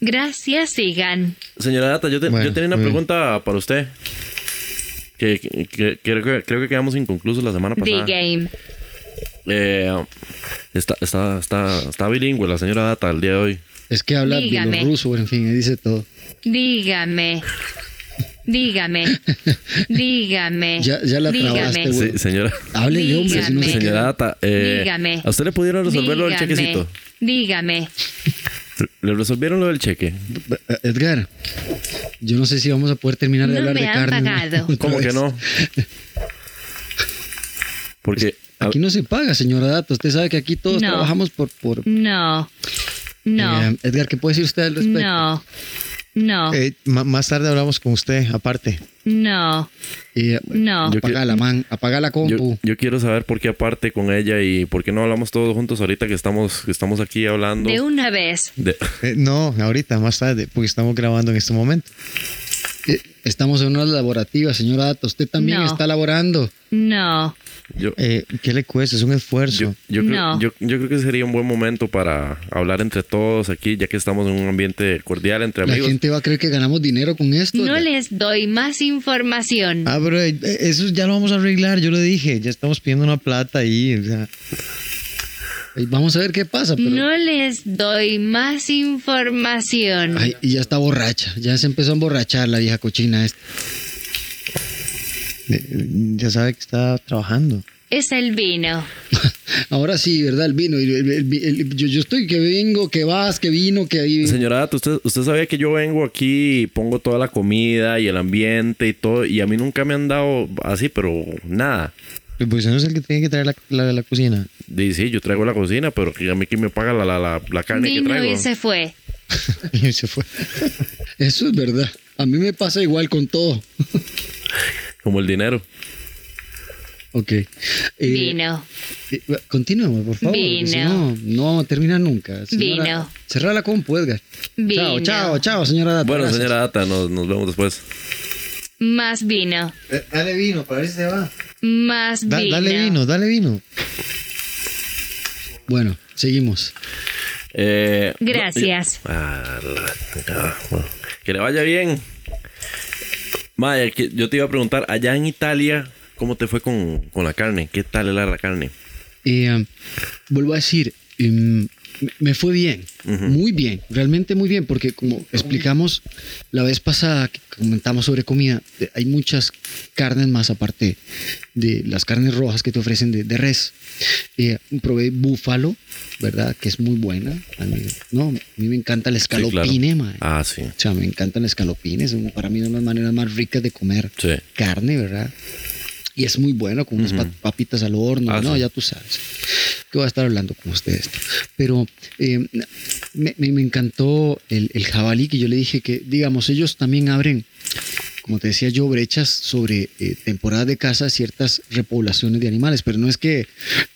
Gracias, sigan. Señora Data, yo, te- Bueno, yo tenía una bien. pregunta para usted. Que, que- que- creo, que, creo que quedamos inconclusos la semana The pasada. Game. Eh, está, está, está, está bilingüe la señora Data el día de hoy. Es que habla Dígame. bielorruso, en fin, dice todo. Dígame. Dígame. Dígame. Ya- ya la Dígame. trabaste, güey. Sí, señora. Háblele, hombre, si no se Dígame. Señora. Data, eh, Dígame. ¿a usted le pudieron resolver lo del Dígame. chequecito? Dígame. ¿Le resolvieron lo del cheque? Edgar, yo no sé si vamos a poder terminar de No hablar me de han carne. pagado. ¿Cómo que no? Porque Aquí no se paga, señora Data. Usted sabe que aquí todos No. trabajamos por... por No. No. Eh, Edgar, ¿qué puede decir usted al respecto? No. No. Eh, más tarde hablamos con usted, aparte. No. Eh, No. Yo apaga la man, apaga la yo, compu. yo quiero saber por qué aparte con ella y por qué no hablamos todos juntos ahorita que estamos, que estamos aquí hablando. De una vez. de- Eh, no, ahorita, más tarde, porque estamos grabando en este momento. Estamos en una laborativa, señora Data. Usted también No. está laborando. No. yo, Eh, ¿Qué le cuesta? Es un esfuerzo. yo, yo creo, No. yo, yo creo que sería un buen momento para hablar entre todos aquí, ya que estamos en un ambiente cordial entre La amigos. gente va a creer que ganamos dinero con esto. No les doy más información. Ah, pero eh, eso ya lo vamos a arreglar, yo lo dije. Ya estamos pidiendo una plata ahí. o sea, Vamos a ver qué pasa. Pero... No les doy más información. Ay, y ya está borracha. Ya se empezó a emborrachar la vieja cochina esta. eh, ya sabe que está trabajando. Es el vino. Ahora sí, ¿verdad? El vino. El- el- el- el- yo, yo estoy que vengo, que vas, que vino, que ahí. Señora usted, usted sabía que yo vengo aquí y pongo toda la comida y el ambiente y todo, y a mí nunca me han dado así, pero nada. Pues no es el que tiene que traer la, la, la cocina. Dice, sí, yo traigo la cocina, pero que a mí que me paga la, la, la, la carne que Vino traigo. y se fue. y se fue. Eso es verdad. A mí me pasa igual con todo. Como el dinero. Ok. Eh, Vino. eh, continuemos, por favor. Vino. si no, no vamos a terminar nunca. Señora, Vino. Cerrar la compu, Edgar. Chao, Vino. chao, chao, señora Data. Bueno, Gracias. señora Data, nos, nos vemos después. Más vino. dale vino, para ver si se va. Más Da- vino. dale vino, dale vino. Bueno, seguimos. Eh, Gracias. no, yo- ah, bueno. que le vaya bien. Maya, que yo te iba a preguntar, allá en Italia, ¿cómo te fue con, con la carne? ¿Qué tal era la carne? Eh, vuelvo a decir, em, me- fue bien, muy bien, realmente muy bien, porque como explicamos la vez pasada que comentamos sobre comida, eh, hay muchas carnes más aparte de las carnes rojas que te ofrecen de, de res. Eh, probé búfalo, ¿verdad? Que es muy buena. A mí, no, a mí me encanta el Sí, claro. escalopine. Ah, sí. O sea, me encantan los escalopines, para mí una de las maneras más ricas de comer Sí. carne, ¿verdad? Y es muy bueno con unas pa- papitas al horno. Ah, no, sí. ya tú sabes. Que voy a estar hablando con ustedes. Pero eh, me, me- encantó el, el jabalí que yo le dije que, digamos, ellos también abren, como te decía yo, brechas sobre eh, temporadas de caza, ciertas repoblaciones de animales. Pero no es que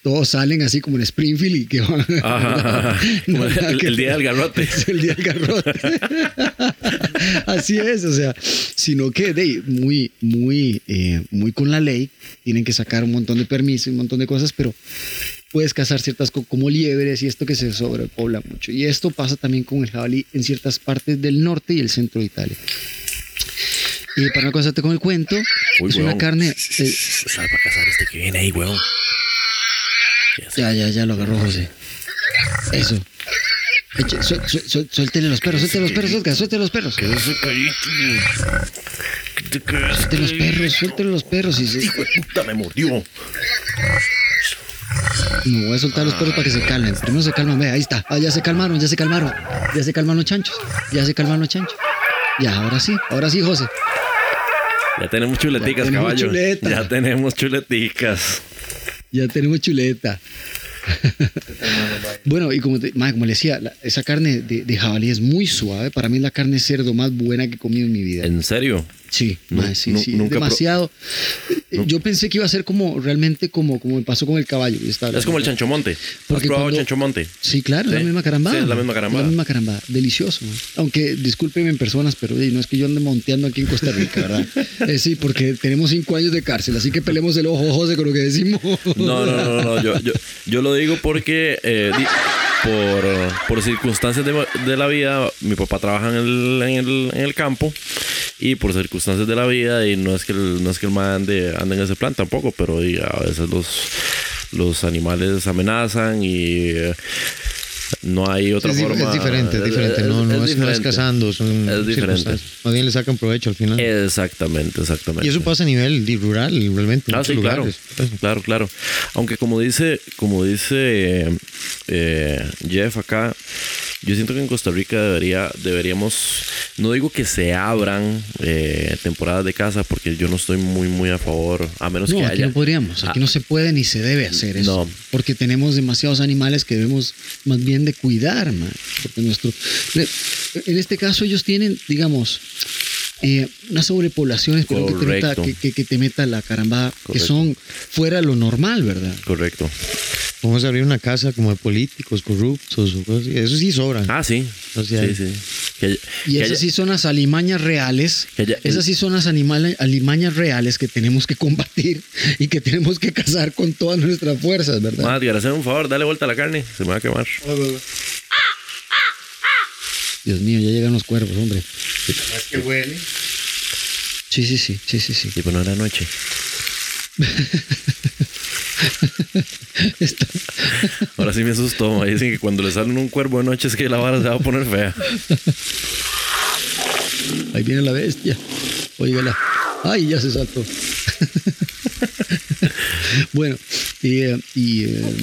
todos salen así como en Springfield y que van. No, el, que el día del garrote. Es el día del garrote. Así es, o sea, sino que de, muy, muy, eh, muy con la ley, tienen que sacar un montón de permisos, un montón de cosas, pero puedes cazar ciertas co- como liebres y esto que se sobrepobla mucho. Y esto pasa también con el jabalí en ciertas partes del norte y el centro de Italia. Y para no casarte con el cuento, Uy, es una carne. eh, Sal para cazar este que viene ahí, weón. Ya ya, ya, lo agarró José. Eso. Eche, suel- suel- suéltele los perros, suéltele los perros, Oscar, suéltele los perros. Suéltele los perros, suéltele los perros. Y se- Hijo de puta, me mordió. No voy a soltar los perros para que se calmen. Primero se calman, ve, ahí está. Ah, ya se calmaron, ya se calmaron. Ya se calman los chanchos. Ya se calman los chanchos. Ya, ahora sí, ahora sí, José. Ya tenemos chuleticas, Ya tenemos caballo. chuleta. Ya tenemos chuleticas. Ya tenemos chuleta. bueno, y como, te- como le decía, la- esa carne de, de jabalí es muy suave. Para mí es la carne de cerdo más buena que he comido en mi vida. ¿En serio? Sí, sí, sí, nunca pro- demasiado. Eh, Yo pensé que iba a ser como realmente como, como me pasó con el caballo. Es como el chanchomonte. ¿Has Porque probado cuando- chanchomonte? Sí, claro, es la Sí. misma carambada. Sí, es la misma carambada. La misma carambada. Delicioso. ¿no? Aunque discúlpenme en personas, pero ey, no es que yo ande monteando aquí en Costa Rica, ¿verdad? Eh, sí, porque tenemos cinco años de cárcel, así que pelemos el ojo, José, con lo que decimos. No, no, no, no. Yo, yo, yo lo digo porque eh, di- por, por circunstancias de, de la vida, mi papá trabaja en el, en el, en el campo y por circunstancias de la vida y no es que el, no es que el man ande, ande en ese plan tampoco, pero y a veces los, los animales amenazan y eh, no hay otra Es, forma. es diferente, es diferente. No, no, es, no es diferente. cazando, son Es diferente. circunstancias. Más bien le sacan provecho al final. Exactamente, exactamente. y eso pasa a nivel rural, realmente. en Ah, sí, claro. Pues, Claro, claro. Aunque como dice, como dice eh, Jeff acá, yo siento que en Costa Rica debería, deberíamos, no digo que se abran eh, temporadas de caza, porque yo no estoy muy, muy a favor, a menos No, que aquí haya. no podríamos, aquí Ah, no se puede ni se debe hacer eso. No. Porque tenemos demasiados animales que debemos más bien de cuidar, man. Porque nuestro. En este caso, ellos tienen, digamos, eh, unas sobrepoblaciones, pero que te, meta, que, que- que te meta la caramba, que son fuera de lo normal, ¿verdad? Correcto. Vamos a abrir una casa como de políticos corruptos o cosas así. Eso sí sobra. Ah, sí. O sea, sí, sí. Que Y que esas haya- sí son las alimañas reales. Haya- esas sí son las animales, alimañas reales que tenemos que combatir y que tenemos que cazar con todas nuestras fuerzas, ¿verdad? Edgar, hazme un favor, dale vuelta a la carne, se me va a quemar. Dios mío, ya llegan los cuervos, hombre. que huele. Sí, sí, sí, sí, sí, sí. Sí, pero no era noche. Ahora sí me asustó. ma. Dicen que cuando le salen un cuervo de noche es que la vara se va a poner fea. Ahí viene la bestia. Óigala. Ay, ya se saltó. bueno, y, eh, y, eh,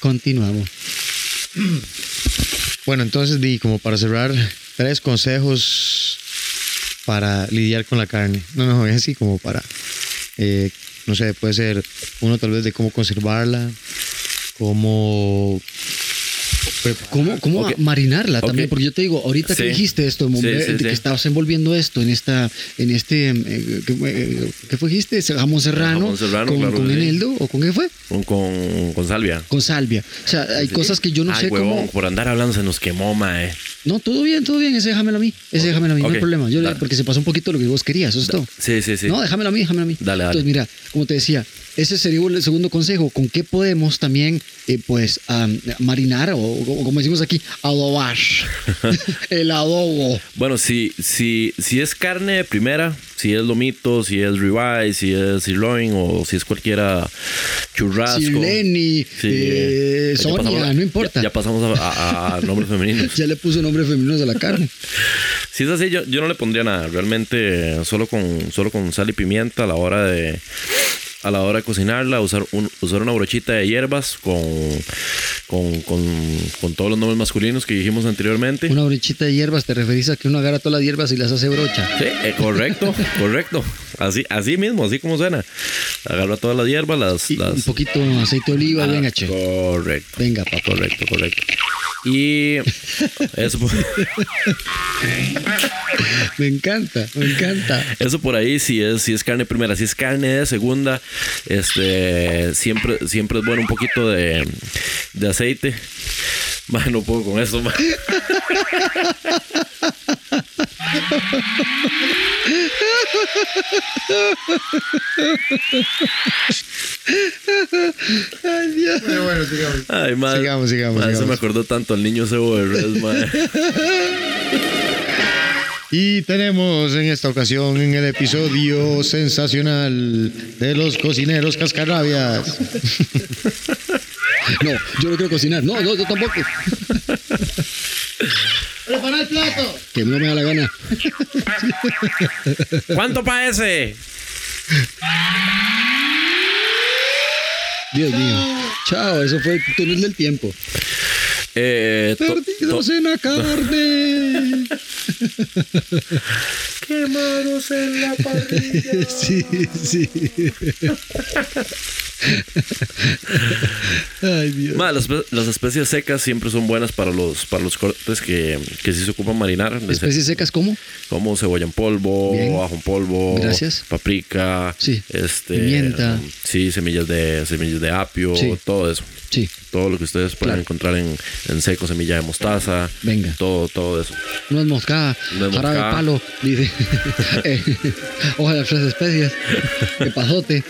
continuamos. Bueno, entonces di como para cerrar, tres consejos para lidiar con la carne. No, no, es así como para, eh, no sé, puede ser uno tal vez de cómo conservarla, cómo preparar. ¿Cómo, cómo marinarla también? Porque yo te digo, ahorita que dijiste esto, Sí, sí, que estabas envolviendo esto en esta, en este, eh, ¿qué, eh, ¿qué fue dijiste? Jamón serrano, Jamón serrano, con, claro eneldo o con qué fue? Con, con, con salvia. Con salvia. O sea, hay cosas que yo no Ay, sé huevón, cómo. por andar hablando se nos quemó, mae. No, todo bien, todo bien, ese déjamelo a mí. Ese déjamelo a mí, no hay problema. Yo, porque se pasó un poquito lo que vos querías, eso es todo. Sí, sí, sí. No, déjamelo a mí, déjamelo a mí. Dale, dale. Entonces, mira, como te decía, ese sería el segundo consejo. ¿Con qué podemos también, eh, pues, am, marinar o, o como decimos aquí, adobar? el adobo. Bueno, si, si, si es carne de primera, si es lomito, si es ribeye, si es sirloin o si es cualquiera churrasco. Sileni, Sí, eh, ya Sonia, pasamos- no importa. Ya, ya pasamos a, a- a nombres femeninos. Ya le puso nombre femenino a la carne. Si es así, yo, yo no le pondría nada. Realmente eh, solo con, solo con sal y pimienta a la hora de a la hora de cocinarla, usar, un- usar una brochita de hierbas con, con, con, con todos los nombres masculinos que dijimos anteriormente. Una brochita de hierbas, te referís a que uno agarra todas las hierbas y las hace brocha. Sí, eh, correcto, correcto. Así, así mismo, así como suena. Agarra todas las hierbas, las... Y las un poquito de aceite de oliva, Ah, venga, che. Correcto. Venga, papá. Correcto, correcto. Y eso, por- Me encanta, me encanta. eso por ahí si es, si es carne primera, si es carne de segunda, este siempre, siempre es bueno un poquito de, de aceite. Man, no puedo con eso, man. Ay, Dios. bueno, sigamos. Ay, man. Sigamos, sigamos, Man, Eso sigamos. me acordó tanto al niño cebo de res, man. Y tenemos en esta ocasión en el episodio sensacional de los cocineros cascarrabias. No, yo no quiero cocinar. No, no, yo tampoco. ¡Prepara el plato! Que no me da la gana. ¿Cuánto para ese? Dios mío. Chao, eso fue el túnel del tiempo. Eh, to- Perdidos to- en la carne. Quemados en la parrilla. Sí, sí. Ay, Dios. Ma, las, las especies secas siempre son buenas para los, para los cortes que, que sí se ocupan marinar. ¿Especies secas cómo? Como cebolla en polvo, Bien. ajo en polvo, Gracias. paprika, Sí. este, Pimienta. sí, semillas de semillas de apio, Sí. todo eso. Sí. Todo lo que ustedes pueden Claro. encontrar en, en seco, semilla de mostaza, Venga. todo, todo eso. No es moscada, No es jarabe de palo, dice. Hoja de tres especias, epazote,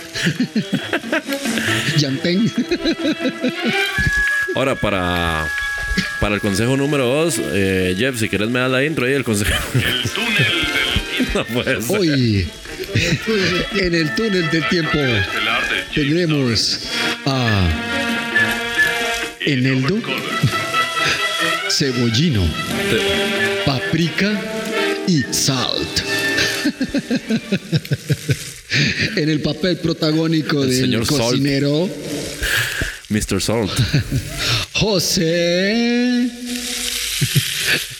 llantén. Ahora, para, para el consejo número dos, eh, Jeff, si quieres me das la intro ahí, el consejo. El túnel del tiempo. No puede ser. Hoy, en el túnel del tiempo, tendremos a Eneldo, Cebollino, Paprika y Salt. En el papel protagónico El del señor Salt. cocinero Mr. Salt. José.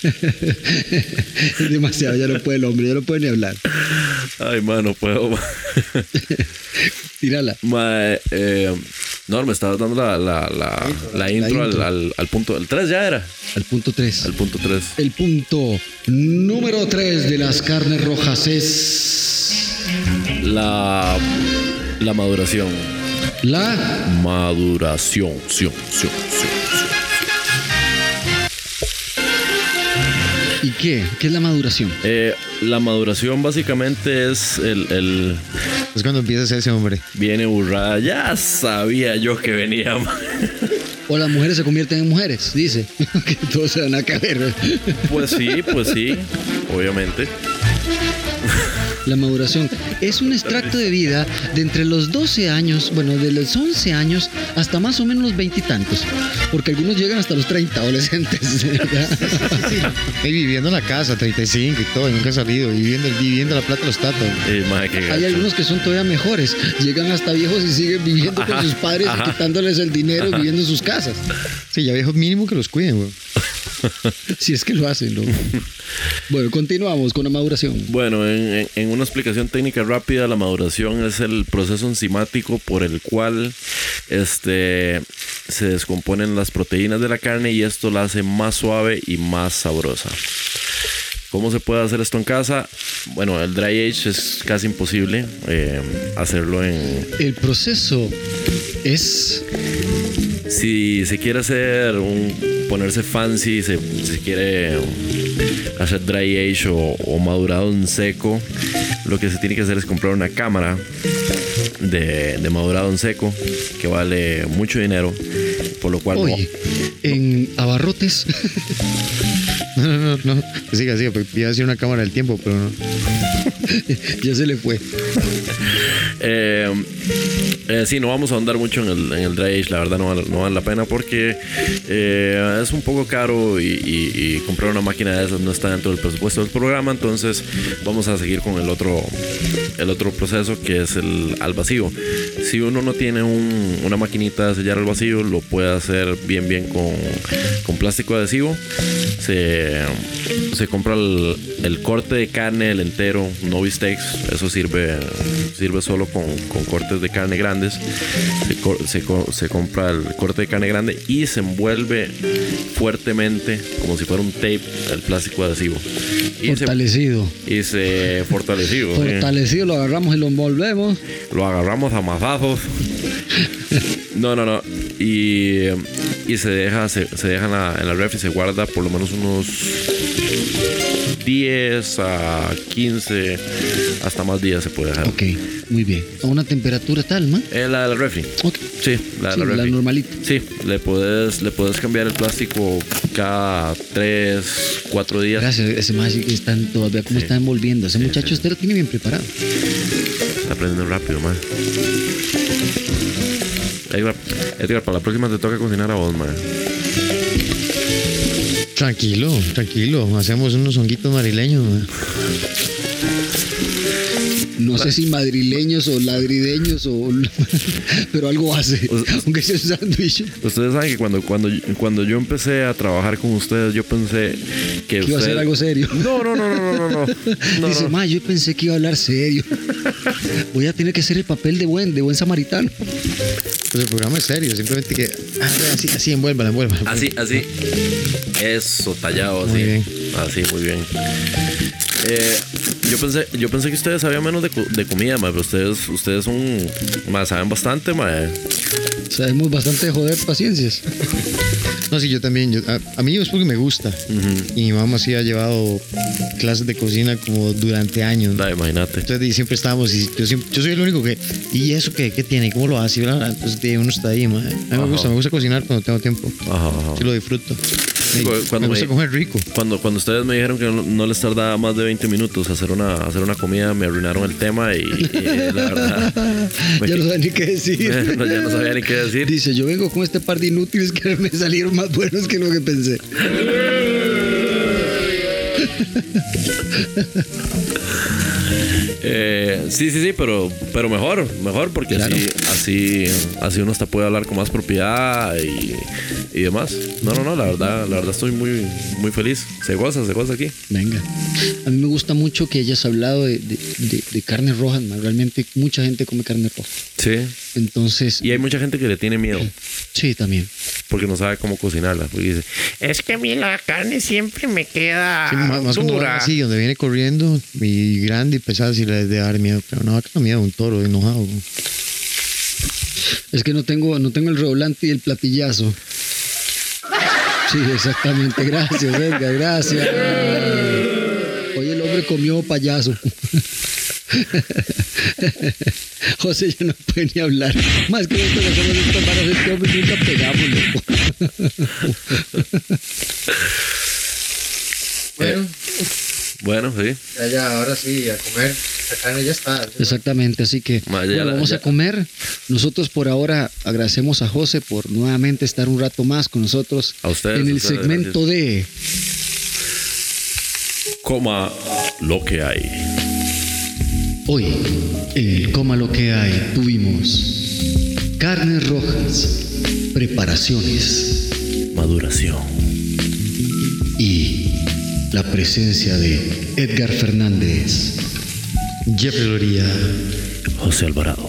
Demasiado, ya no puede el hombre, ya no puede ni hablar. Ay, mano, puedo. Tírala. Ma, eh, no, me estabas dando la, la, la, la intro, al- intro. Al, al punto. El 3 ya era. Al punto 3. Al punto 3. El punto número 3 de las carnes rojas es La, la maduración. la Maduración. Sion, sion, sion, ¿Y qué? ¿Qué es la maduración? Eh, la maduración básicamente es el, el- Es cuando empieza a hacerse hombre. Viene burrada. Ya sabía yo que venía. O las mujeres se convierten en mujeres, dice. que todos se van a caer. Pues sí, pues sí. Obviamente. La maduración es un extracto de vida de entre los 12 años, bueno, de los 11 años hasta más o menos los veintitantos. Porque algunos llegan hasta los 30 adolescentes. ¿verdad? Y viviendo en la casa, 35 y todo, y nunca he salido. Y viviendo, viviendo la plata de los tatos. Hay algunos que son todavía mejores. Llegan hasta viejos y siguen viviendo Ajá, con sus padres, ajá. quitándoles el dinero y viviendo en sus casas. Sí, ya viejos mínimo que los cuiden, güey. Si es que lo hacen, ¿no? Bueno, continuamos con la maduración. Bueno, en, en- en una explicación técnica rápida, la maduración es el proceso enzimático por el cual este, se descomponen las proteínas de la carne y esto la hace más suave y más sabrosa. ¿Cómo se puede hacer esto en casa? Bueno, el dry age es casi imposible eh, hacerlo en... El proceso es Si se quiere hacer un... ponerse fancy, se, se quiere hacer dry age o, madurado en seco, lo que se tiene que hacer es comprar una cámara de, de madurado en seco que vale mucho dinero, por lo cual... hoy en Abarrotes. No, no, no, no. Siga, siga, iba a decir una cámara del tiempo, pero no. Ya se le fue. Eh, eh, sí, no vamos a ahondar mucho en el, en el dry la verdad no no vale la pena porque eh, es un poco caro y, comprar una máquina de esas no está dentro del presupuesto del programa, entonces vamos a seguir con el otro, el otro proceso que es el al vacío. Si uno no tiene un- una maquinita de sellar al vacío, lo puede hacer bien bien con, con plástico adhesivo. Se, se compra el, el corte de carne, el entero, no bistecs, eso sirve, sirve solo con, con cortes de carne grandes. Se, co- se co- se compra el corte de carne grande y se envuelve fuertemente, como si fuera un tape, el plástico adhesivo. Y se, Fortalecido. y se fortalecido. ¿sí? Fortalecido, lo agarramos y lo envolvemos. Lo agarramos a mazazos. No, no, no. Y, y se deja, se, se deja en la, en la ref y se guarda por lo menos unos 10 a 15, hasta más días se puede dejar. Ok, muy bien. A una temperatura tal, ¿no? Eh, la del refri. Ok. Sí, la de Sí, la la refri. normalita. Sí, le puedes, le puedes cambiar el plástico cada 3, 4 días. Gracias, ese más están todavía como Sí. está envolviendo. Ese Sí, muchacho usted lo tiene bien preparado. Está aprendiendo rápido, man. Edgar, Edgar, para la próxima te toca cocinar a vos, man. Tranquilo, tranquilo. Hacemos unos honguitos marileños, man. No sé si madrileños o ladrideños o... Pero algo hace. Aunque sea un sándwich. Ustedes saben que cuando, cuando, cuando yo empecé a trabajar con ustedes, yo pensé que Que iba a ser ustedes- algo serio. No, no, no, no, no, no, no. No, Dice, no. ma, yo pensé que iba a hablar serio. Voy a tener que hacer el papel de buen, de buen samaritano. Pues el programa es serio, simplemente que. Ah, así, así, envuélvala, envuélvala. Así, así. Eso, tallado, así. Muy bien. Así, muy bien. Eh, yo pensé, yo pensé que ustedes sabían menos de, de comida, ma, pero ustedes, ustedes son, ma, saben bastante, ma. Sabemos bastante de joder paciencias. No, sí, yo también. yo- a, a mí es porque me gusta. Y mi mamá sí ha llevado clases de cocina como durante años. Da, imagínate. Entonces y siempre estábamos y yo, siempre- yo soy el único que ¿y eso qué, qué tiene? ¿Cómo lo hace? Entonces di, uno está ahí, a mí me gusta, me gusta cocinar cuando tengo tiempo. Ajá, ajá. Sí lo disfruto. Sí, cuando me gusta me- comer rico. Cuando, cuando ustedes me dijeron que no, no les tardaba más de 20 minutos hacer una, hacer una comida, me arruinaron el tema y, y la verdad. me- Ya no saben ni qué decir. no, ya no sabía ni qué decir. Dice, yo vengo con este par de inútiles que me salieron más buenos que lo que pensé. Eh, sí, sí, sí, pero, pero mejor, mejor, porque Claro. así, así, así uno hasta puede hablar con más propiedad y, y demás. No, no, no, la verdad, la verdad estoy muy, muy feliz. Se goza, se goza aquí. Venga. A mí me gusta mucho que hayas hablado de, de, de- de carnes rojas. man. Realmente mucha gente come carne roja. Sí. Entonces, Y hay mucha gente que le tiene miedo sí, también. porque no sabe cómo cocinarla. Porque dice, es que a mí la carne siempre me queda Sí, más, dura. así, donde viene corriendo y grande y pesada, sí le debe dar miedo. Pero no, que no miedo, un toro enojado. Es que no tengo, no tengo el redoblante y el platillazo. Sí, exactamente. Gracias, Edgar, gracias. Hoy el hombre comió payaso. José ya no puede ni hablar. Más que nosotros hacemos estas varas, este hombre nunca pegamos, loco. Bueno, Bueno, sí. ya, ya, ahora sí, a comer. La carne ya está. Exactamente, así que bueno, la- vamos ya- a comer. Nosotros por ahora agradecemos a José por nuevamente estar un rato más con nosotros A ustedes, en a el ustedes, segmento de Coma lo que hay. Hoy, en el Coma lo que hay, tuvimos carnes rojas, preparaciones Maduración. y la presencia de Edgar Fernández. Jeffrey Loría. José Alvarado.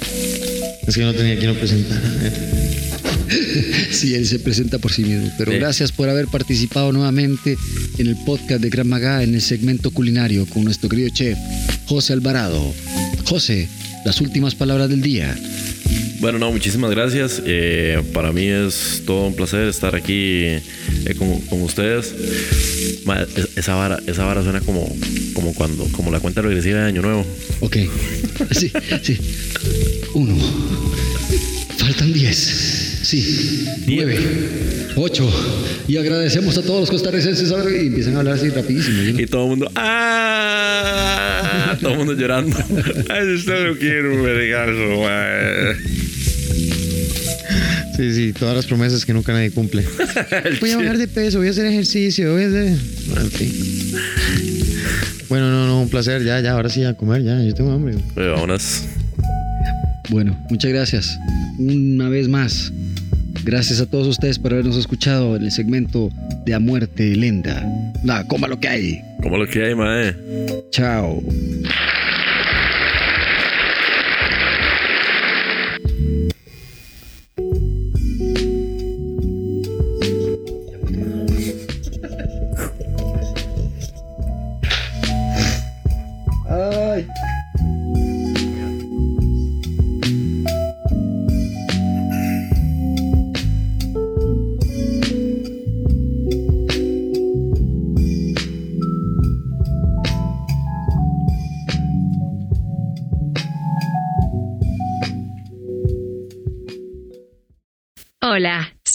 Es que no tenía quien lo presentara. ¿eh? Sí, él se presenta por sí mismo. Pero Sí. gracias por haber participado nuevamente en el podcast de Gran Magá en el segmento culinario con nuestro querido chef José Alvarado. José, las últimas palabras del día. Bueno, no, muchísimas gracias. Eh, para mí es todo un placer estar aquí eh, con, con ustedes. Ma, es- esa vara, esa vara suena como, como cuando, como la cuenta regresiva de Año Nuevo. Ok. Sí, sí. Uno. Faltan diez. Sí, nueve, ocho. Y agradecemos a todos los costarricenses. a ver, Y empiezan a hablar así rapidísimo. no- Y todo el mundo. ¡Ah! Todo el mundo llorando. Ay, usted no quiere un vergazo. Sí, sí, todas las promesas que nunca nadie cumple. Voy a bajar de peso, voy a hacer ejercicio, voy a hacer. En fin. Bueno, no, no, un placer. Ya, ya, ahora sí a comer, ya. Yo tengo hambre. vámonos. Bueno, muchas gracias. Una vez más, gracias a todos ustedes por habernos escuchado en el segmento de A Muerte Lenta. Nada, coma lo que hay. Como lo que hay, mae. Chao.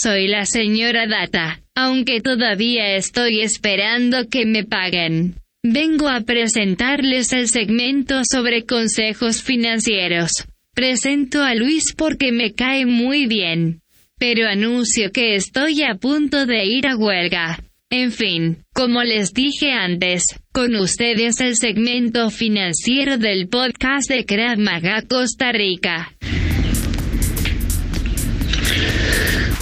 Soy la señora Data, aunque todavía estoy esperando que me paguen. Vengo a presentarles el segmento sobre consejos financieros. Presento a Luis porque me cae muy bien. Pero anuncio que estoy a punto de ir a huelga. En fin, como les dije antes, con ustedes el segmento financiero del podcast de Krav Costa Rica.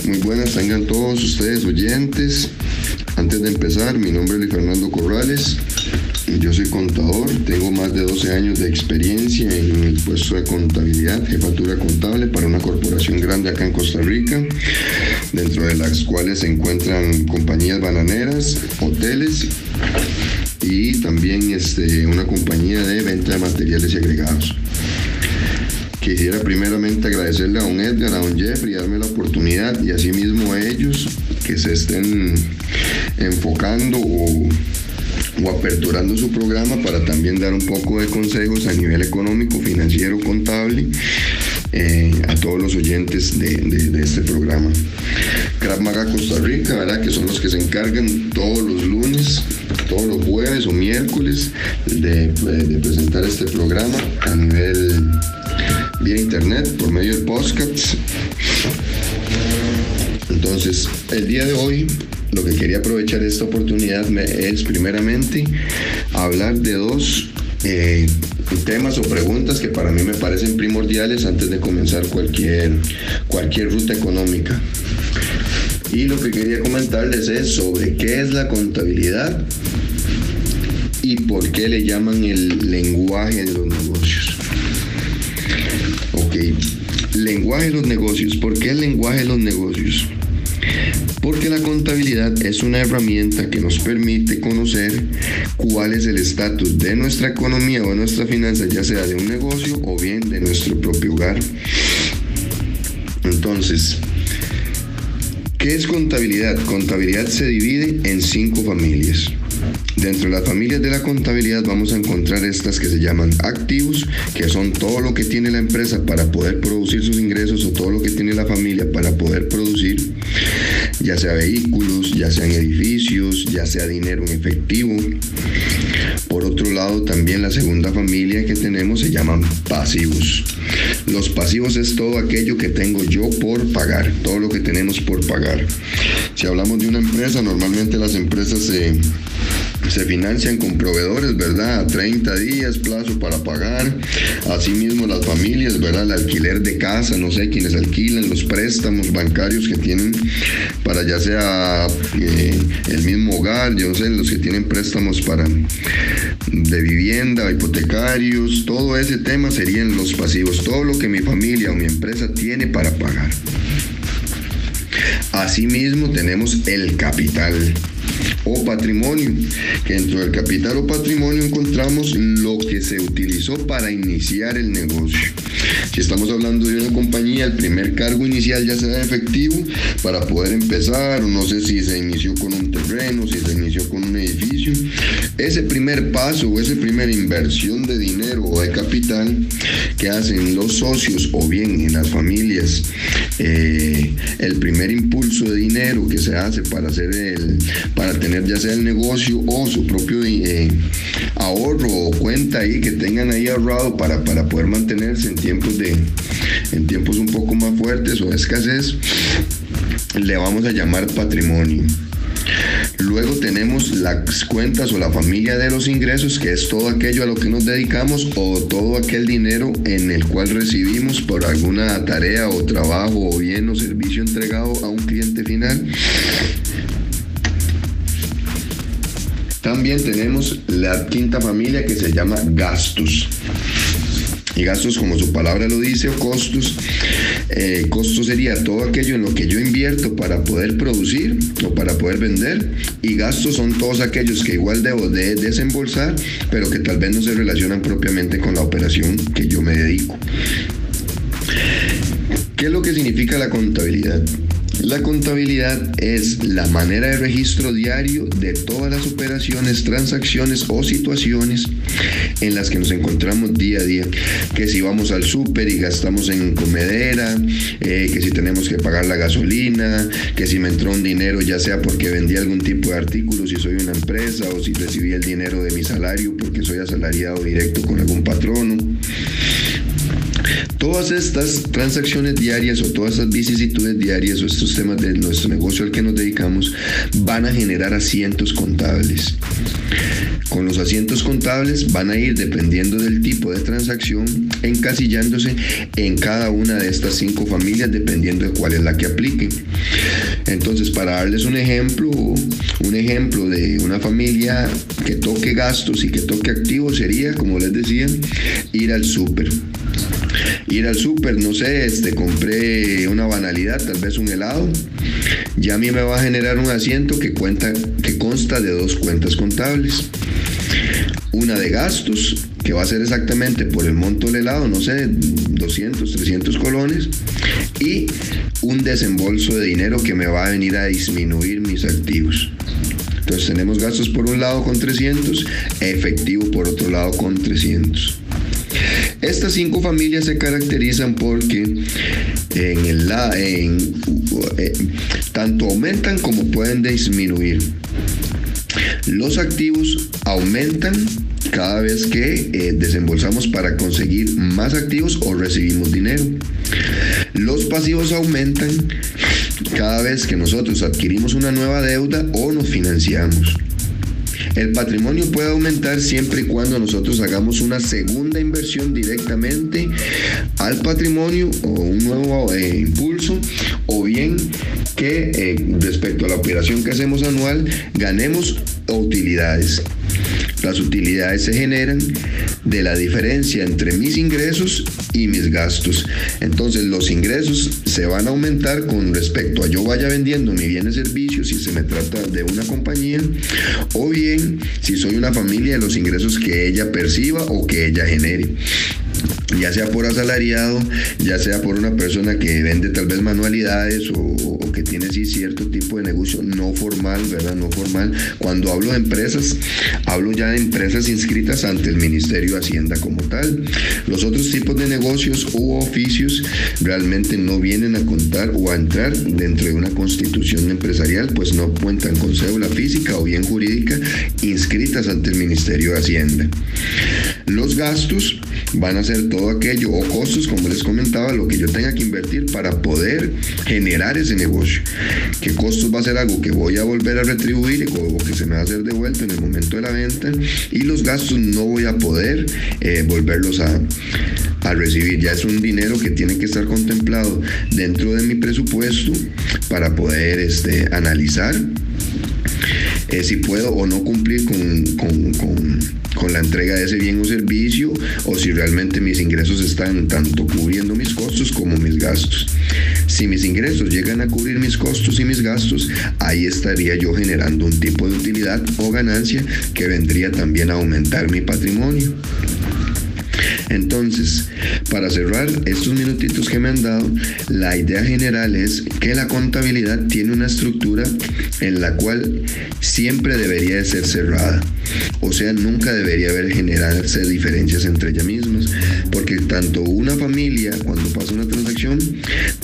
Muy buenas tengan todos ustedes oyentes. Antes de empezar, mi nombre es Luis Fernando Corrales. Yo soy contador, tengo más de 12 años de experiencia en el puesto de contabilidad, jefatura contable para una corporación grande acá en Costa Rica, dentro de las cuales se encuentran compañías bananeras, hoteles y también este, una compañía de venta de materiales y agregados. Quisiera primeramente agradecerle a don Edgar, a don Jeffrey, darme la oportunidad y asimismo a ellos que se estén enfocando o, aperturando su programa para también dar un poco de consejos a nivel económico, financiero, contable eh, a todos los oyentes de, este programa. Krav Maga Costa Rica, ¿verdad? que son los que se encargan todos los lunes, todos los jueves o miércoles de presentar este programa a nivel vía internet por medio de podcasts. Entonces, el día de hoy, lo que quería aprovechar esta oportunidad es primeramente hablar de dos eh, temas o preguntas que para mí me parecen primordiales antes de comenzar cualquier, cualquier ruta económica. Y lo que quería comentarles es sobre qué es la contabilidad y por qué le llaman el lenguaje de los negocios. Lenguaje de los negocios. ¿Por qué el lenguaje de los negocios? Porque la contabilidad es una herramienta que nos permite conocer cuál es el estatus de nuestra economía o de nuestra finanza, ya sea de un negocio o bien de nuestro propio hogar. Entonces, ¿qué es contabilidad? Contabilidad se divide en cinco familias. Dentro de las familias de la contabilidad vamos a encontrar estas que se llaman activos, que son todo lo que tiene la empresa para poder producir sus ingresos o todo lo que tiene la familia para poder producir, ya sea vehículos, ya sean edificios, ya sea dinero en efectivo. Por otro lado, también la segunda familia que tenemos se llaman pasivos. Los pasivos es todo aquello que tengo yo por pagar, todo lo que tenemos por pagar. Si hablamos de una empresa, normalmente las empresas se se financian con proveedores, ¿verdad? A 30 días plazo para pagar. Asimismo las familias, ¿verdad? El alquiler de casa, no sé, quienes alquilan, los préstamos bancarios que tienen para ya sea eh, el mismo hogar, yo sé, los que tienen préstamos para de vivienda, hipotecarios, todo ese tema serían los pasivos, todo lo que mi familia o mi empresa tiene para pagar. Asimismo tenemos el capital. O patrimonio, dentro del capital o patrimonio encontramos lo que se utilizó para iniciar el negocio. Si estamos hablando de una compañía, el primer cargo inicial ya sea efectivo para poder empezar, no sé si se inició con un terreno, si se inició con un edificio. Ese primer paso o esa primera inversión de dinero o de capital que hacen los socios o bien en las familias, eh, el primer impulso de dinero que se hace para hacer el, para tener ya sea el negocio o su propio eh, ahorro o cuenta ahí que tengan ahí ahorrado para, para poder mantenerse en tiempos de en tiempos un poco más fuertes o de escasez le vamos a llamar patrimonio. Luego tenemos las cuentas o la familia de los ingresos, que es todo aquello a lo que nos dedicamos o todo aquel dinero en el cual recibimos por alguna tarea o trabajo o bien o servicio entregado a un cliente final. También tenemos la quinta familia que se llama gastos y gastos como su palabra lo dice, o costos. Eh, costos sería todo aquello en lo que yo invierto para poder producir o para poder vender y gastos son todos aquellos que igual debo de desembolsar, pero que tal vez no se relacionan propiamente con la operación que yo me dedico. ¿Qué es lo que significa la contabilidad? La contabilidad es la manera de registro diario de todas las operaciones, transacciones o situaciones en las que nos encontramos día a día. Que si vamos al súper y gastamos en comedera, eh, que si tenemos que pagar la gasolina, que si me entró un dinero ya sea porque vendí algún tipo de artículo, si soy una empresa o si recibí el dinero de mi salario porque soy asalariado directo con algún patrono. Todas estas transacciones diarias o todas estas vicisitudes diarias o estos temas de nuestro negocio al que nos dedicamos van a generar asientos contables. Con los asientos contables van a ir dependiendo del tipo de transacción encasillándose en cada una de estas cinco familias dependiendo de cuál es la que aplique. Entonces, para darles un ejemplo, un ejemplo de una familia que toque gastos y que toque activos sería, como les decía, ir al súper ir al súper, no sé, este, compré una banalidad, tal vez un helado, ya a mí me va a generar un asiento que, cuenta, que consta de dos cuentas contables. Una de gastos, que va a ser exactamente por el monto del helado, no sé, 200, 300 colones, y un desembolso de dinero que me va a venir a disminuir mis activos. Entonces tenemos gastos por un lado con 300, efectivo por otro lado con 300. Estas cinco familias se caracterizan porque en en, eh, tanto aumentan como pueden disminuir. Los activos aumentan cada vez que eh, desembolsamos para conseguir más activos o recibimos dinero. Los pasivos aumentan cada vez que nosotros adquirimos una nueva deuda o nos financiamos. El patrimonio puede aumentar siempre y cuando nosotros hagamos una segunda inversión directamente al patrimonio o un nuevo eh, impulso o bien que eh, respecto a la operación que hacemos anual ganemos utilidades. Las utilidades se generan de la diferencia entre mis ingresos y mis gastos. Entonces los ingresos se van a aumentar con respecto a yo vaya vendiendo mi bienes servicios si se me trata de una compañía o bien si soy una familia los ingresos que ella perciba o que ella genere ya sea por asalariado, ya sea por una persona que vende tal vez manualidades o, que tiene sí cierto tipo de negocio no formal, ¿verdad? No formal. Cuando hablo de empresas, hablo ya de empresas inscritas ante el Ministerio de Hacienda como tal. Los otros tipos de negocios u oficios realmente no vienen a contar o a entrar dentro de una constitución empresarial, pues no cuentan con cédula física o bien jurídica inscritas ante el Ministerio de Hacienda. Los gastos van a ser todo aquello o costos, como les comentaba, lo que yo tenga que invertir para poder generar ese negocio. ¿Qué costos va a ser algo que voy a volver a retribuir o que se me va a hacer devuelto en el momento de la venta? Y los gastos no voy a poder eh, volverlos a, a recibir. Ya es un dinero que tiene que estar contemplado dentro de mi presupuesto para poder este, analizar eh, si puedo o no cumplir con, con, la entrega de ese bien o servicio o si realmente mis ingresos están tanto cubriendo mis costos como mis gastos. Si mis ingresos llegan a cubrir mis costos y mis gastos, ahí estaría yo generando un tipo de utilidad o ganancia que vendría también a aumentar mi patrimonio. Entonces, para cerrar estos minutitos que me han dado, la idea general es que la contabilidad tiene una estructura en la cual siempre debería de ser cerrada. O sea, nunca debería haber generarse diferencias entre ellas mismas, porque tanto una familia, cuando pasa una transacción,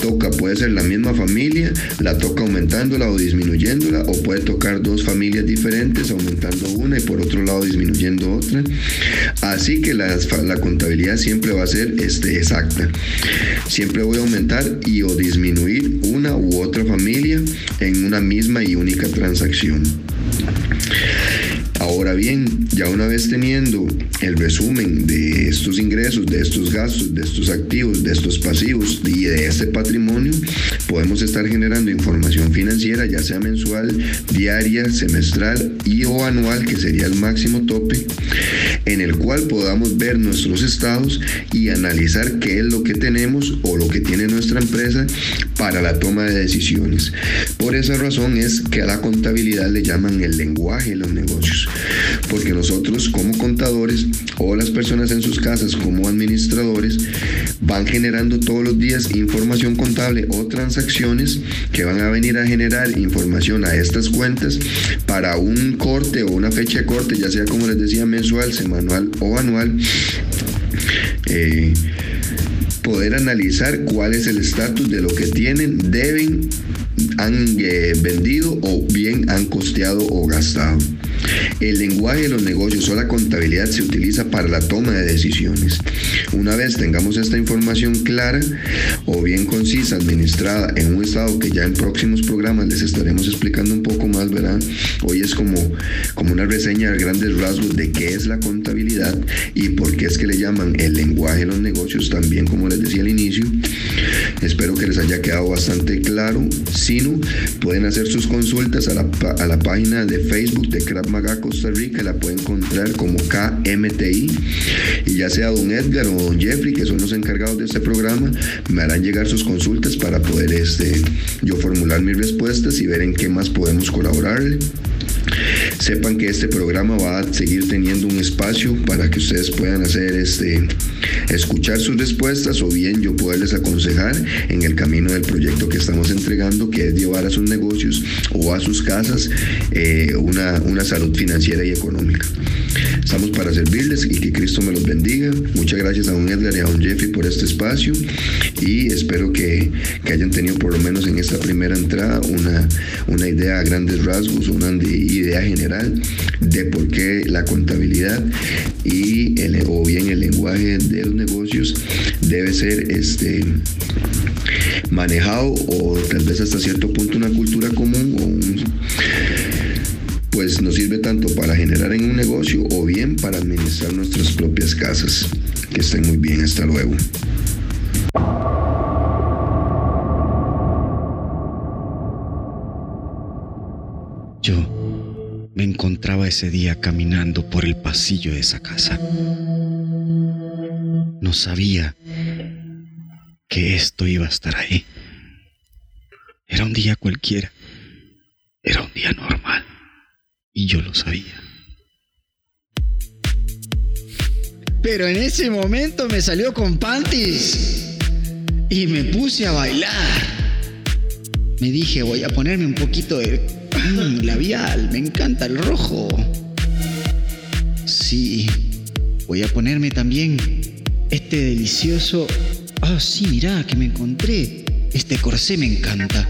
toca, puede ser la misma familia, la toca aumentándola o disminuyéndola, o puede tocar dos familias diferentes, aumentando una y por otro lado disminuyendo otra. Así que la, la contabilidad siempre va a ser este, exacta. Siempre voy a aumentar y o disminuir una u otra familia en una misma y única transacción. Ahora bien, ya una vez teniendo el resumen de estos ingresos, de estos gastos, de estos activos, de estos pasivos y de este patrimonio, podemos estar generando información financiera, ya sea mensual, diaria, semestral y o anual, que sería el máximo tope, en el cual podamos ver nuestros estados y analizar qué es lo que tenemos o lo que tiene nuestra empresa para la toma de decisiones. Por esa razón es que a la contabilidad le llaman el lenguaje de los negocios porque nosotros como contadores o las personas en sus casas como administradores van generando todos los días información contable o transacciones que van a venir a generar información a estas cuentas para un corte o una fecha de corte, ya sea como les decía mensual, semanal o anual. Eh, poder analizar cuál es el estatus de lo que tienen, deben, han eh, vendido o bien han costeado o gastado. El lenguaje de los negocios o la contabilidad se utiliza para la toma de decisiones. Una vez tengamos esta información clara o bien concisa, administrada en un estado que ya en próximos programas les estaremos explicando un poco más, ¿verdad? Hoy es como, como una reseña de grandes rasgos de qué es la contabilidad y por qué es que le llaman el lenguaje de los negocios, también como les decía al inicio. Espero que les haya quedado bastante claro. Si no, pueden hacer sus consultas a la, a la página de Facebook de Krav Maga Costa Rica, la pueden encontrar como KMTI. Y ya sea don Edgar o don Jeffrey, que son los encargados de este programa, me harán llegar sus consultas para poder este, yo formular mis respuestas y ver en qué más podemos colaborarle. Sepan que este programa va a seguir teniendo un espacio para que ustedes puedan hacer este escuchar sus respuestas o bien yo poderles aconsejar en el camino del proyecto que estamos entregando, que es llevar a sus negocios o a sus casas eh, una, una salud financiera y económica. Estamos para servirles y que Cristo me los bendiga. Muchas gracias a don Edgar y a don Jeffrey por este espacio y espero que, que hayan tenido por lo menos en esta primera entrada una, una idea a grandes rasgos, una idea general de por qué la contabilidad y el, o bien el lenguaje de los negocios debe ser este manejado o tal vez hasta cierto punto una cultura común o un, pues nos sirve tanto para generar en un negocio o bien para administrar nuestras propias casas. Que estén muy bien, hasta luego. Yo me encontraba ese día caminando por el pasillo de esa casa. No sabía que esto iba a estar ahí. Era un día cualquiera. Era un día normal. Y yo lo sabía. Pero en ese momento me salió con panties. Y me puse a bailar. Me dije, voy a ponerme un poquito de mm, labial. Me encanta el rojo. Sí, voy a ponerme también este delicioso... Ah, sí, mirá, que me encontré. Este corsé me encanta.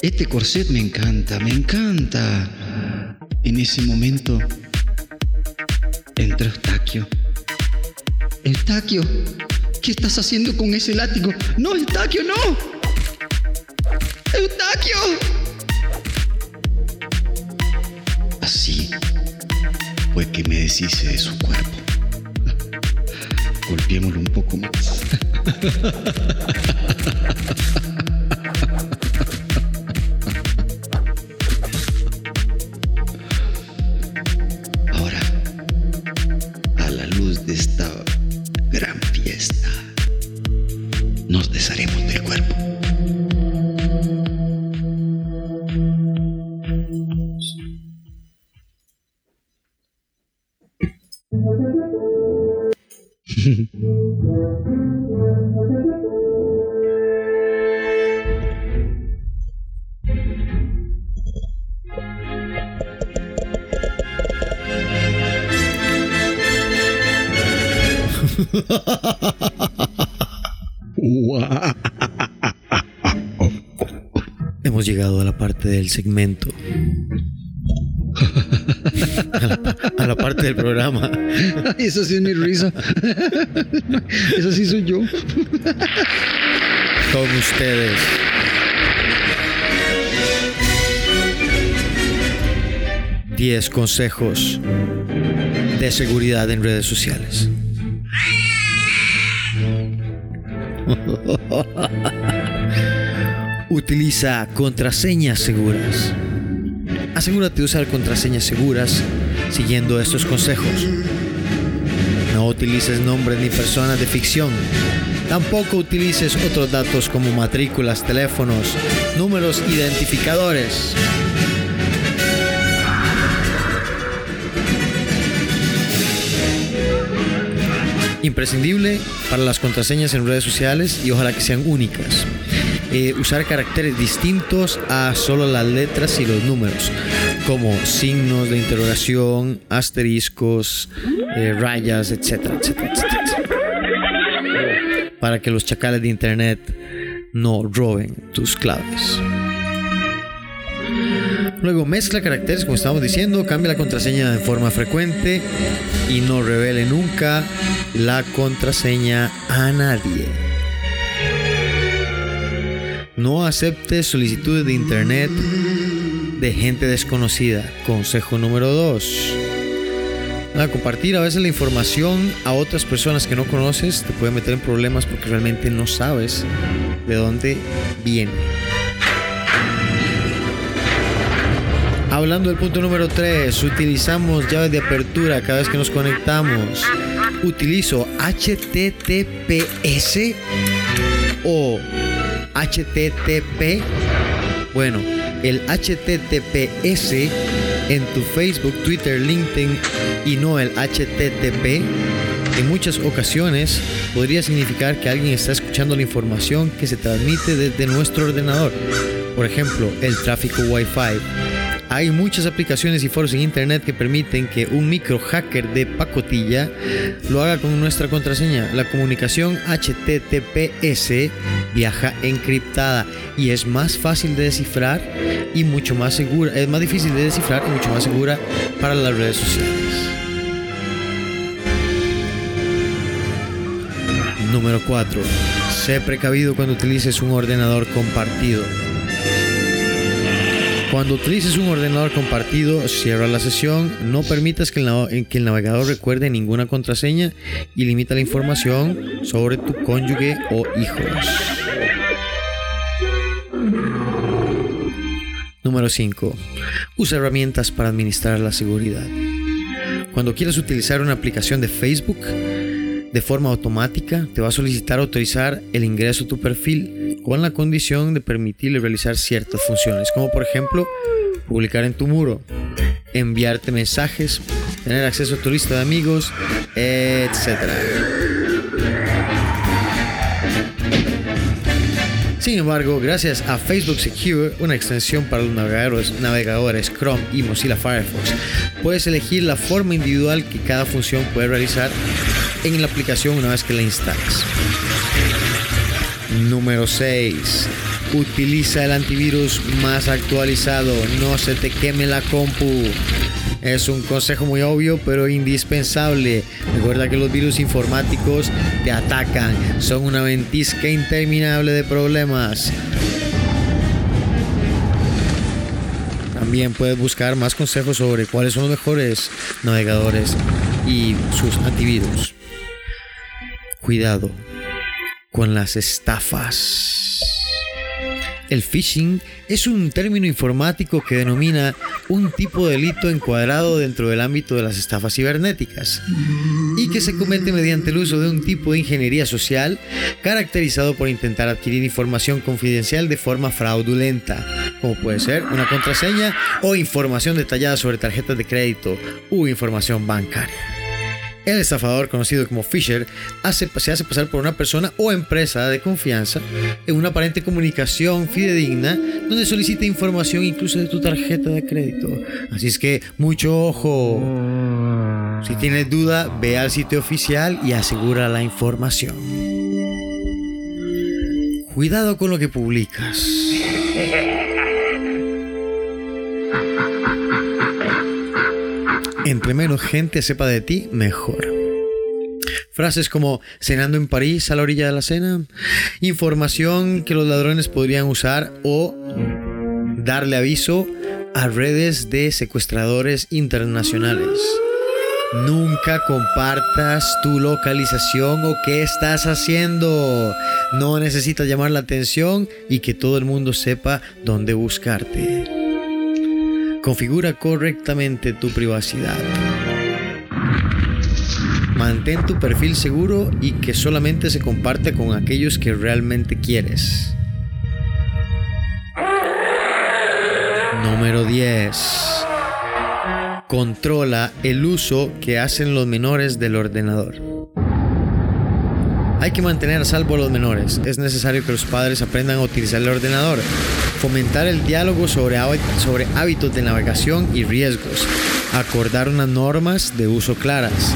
Este corset me encanta, me encanta. En ese momento entró Eustaquio. Eustaquio, ¿qué estás haciendo con ese látigo? No, Eustaquio, no. Eustaquio. Así fue que me deshice de su cuerpo. Golpeémoslo un poco más. Del segmento. A la, a la parte del programa. Eso sí es mi risa. Eso sí soy yo. Con ustedes. Diez consejos de seguridad en redes sociales. Utiliza contraseñas seguras. Asegúrate de usar contraseñas seguras siguiendo estos consejos. No utilices nombres ni personas de ficción. Tampoco utilices otros datos como matrículas, teléfonos, números identificadores. Imprescindible para las contraseñas en redes sociales y ojalá que sean únicas. Eh, usar caracteres distintos a solo las letras y los números, como signos de interrogación, asteriscos, eh, rayas, etcétera, etcétera, etcétera. Para que los chacales de internet no roben tus claves. Luego mezcla caracteres, como estamos diciendo, cambia la contraseña de forma frecuente y no revele nunca la contraseña a nadie. No aceptes solicitudes de internet de gente desconocida. Consejo número 2. compartir a veces la información a otras personas que no conoces te puede meter en problemas porque realmente no sabes de dónde viene. Hablando del punto número 3, utilizamos llaves de apertura cada vez que nos conectamos. Utilizo HTTPS o HTTP. Bueno, el HTTPS en tu Facebook, Twitter, LinkedIn y no el HTTP, en muchas ocasiones podría significar que alguien está escuchando la información que se transmite desde nuestro ordenador. Por ejemplo, el tráfico Wi-Fi. Hay muchas aplicaciones y foros en internet que permiten que un micro hacker de pacotilla lo haga con nuestra contraseña. La comunicación HTTPS viaja encriptada y es más fácil de descifrar y mucho más segura, es más difícil de descifrar y mucho más segura para las redes sociales. Número 4. Sé precavido cuando utilices un ordenador compartido. Cuando utilices un ordenador compartido, cierra la sesión, no permitas que el, nav- que el navegador recuerde ninguna contraseña y limita la información sobre tu cónyuge o hijos. Número 5. Usa herramientas para administrar la seguridad. Cuando quieras utilizar una aplicación de Facebook, de forma automática te va a solicitar autorizar el ingreso a tu perfil con la condición de permitirle realizar ciertas funciones, como por ejemplo publicar en tu muro, enviarte mensajes, tener acceso a tu lista de amigos, etc. Sin embargo, gracias a Facebook Secure, una extensión para los navegadores, navegadores Chrome y Mozilla Firefox, puedes elegir la forma individual que cada función puede realizar en la aplicación una vez que la instales. Número 6. Utiliza el antivirus más actualizado. No se te queme la compu. Es un consejo muy obvio, pero indispensable. Recuerda que los virus informáticos te atacan. Son una ventisca interminable de problemas. También puedes buscar más consejos sobre cuáles son los mejores navegadores y sus antivirus. Cuidado con las estafas. El phishing es un término informático que denomina un tipo de delito encuadrado dentro del ámbito de las estafas cibernéticas y que se comete mediante el uso de un tipo de ingeniería social caracterizado por intentar adquirir información confidencial de forma fraudulenta, como puede ser una contraseña o información detallada sobre tarjetas de crédito u información bancaria. El estafador, conocido como Fisher, hace- se hace pasar por una persona o empresa de confianza en una aparente comunicación fidedigna donde solicita información incluso de tu tarjeta de crédito. Así es que mucho ojo. Si tienes duda, ve al sitio oficial y asegura la información. Cuidado con lo que publicas. Entre menos gente sepa de ti, mejor. Frases como cenando en París a la orilla de la cena, información que los ladrones podrían usar o darle aviso a redes de secuestradores internacionales. Nunca compartas tu localización o qué estás haciendo. No necesitas llamar la atención y que todo el mundo sepa dónde buscarte. Configura correctamente tu privacidad. Mantén tu perfil seguro y que solamente se comparte con aquellos que realmente quieres. Número 10. Controla el uso que hacen los menores del ordenador. Hay que mantener a salvo a los menores. Es necesario que los padres aprendan a utilizar el ordenador. Fomentar el diálogo sobre, sobre hábitos de navegación y riesgos. Acordar unas normas de uso claras.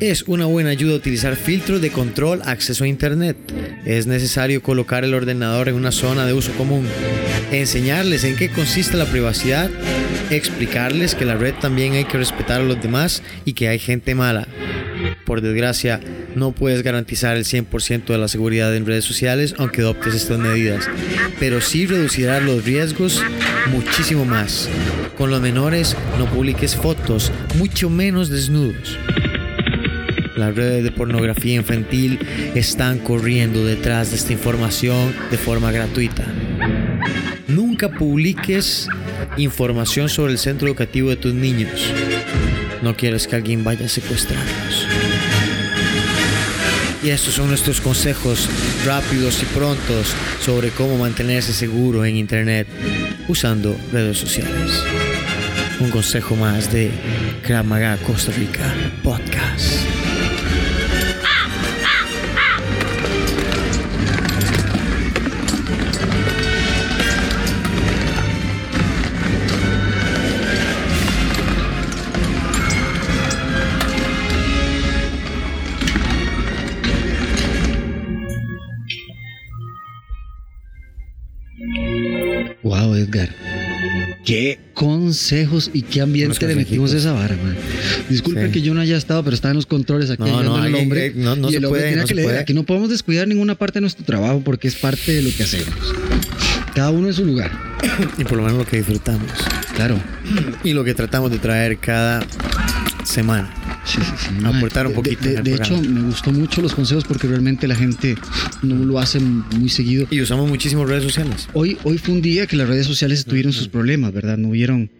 Es una buena ayuda utilizar filtros de control acceso a Internet. Es necesario colocar el ordenador en una zona de uso común. Enseñarles en qué consiste la privacidad. Explicarles que la red también hay que respetar a los demás y que hay gente mala. Por desgracia, no puedes garantizar el 100% de la seguridad en redes sociales aunque adoptes estas medidas, pero sí reducirás los riesgos muchísimo más. Con los menores no publiques fotos, mucho menos desnudos. Las redes de pornografía infantil están corriendo detrás de esta información de forma gratuita. Nunca publiques información sobre el centro educativo de tus niños. No quieres que alguien vaya a secuestrarlos. Y estos son nuestros consejos rápidos y prontos sobre cómo mantenerse seguro en Internet usando redes sociales. Un consejo más de Krav Costa Rica Podcast. Consejos y qué ambiente le metimos a esa vara, man. Disculpen Sí. que yo no haya estado, pero estaba en los controles aquí No, no, ahí- hombre. ahí- no, no y se el hombre puede, no que se puede. No podemos descuidar ninguna parte de nuestro trabajo porque es parte de lo que hacemos. Cada uno en su lugar. Y por lo menos lo que disfrutamos. Claro. Y lo que tratamos de traer cada semana. Sí, sí, sí. Aportar un De- poquito De, el de hecho, me gustó mucho los consejos porque realmente la gente no lo hace muy seguido. Y usamos muchísimas redes sociales. Hoy, hoy fue un día que las redes sociales tuvieron sus problemas, ¿verdad? No hubieron,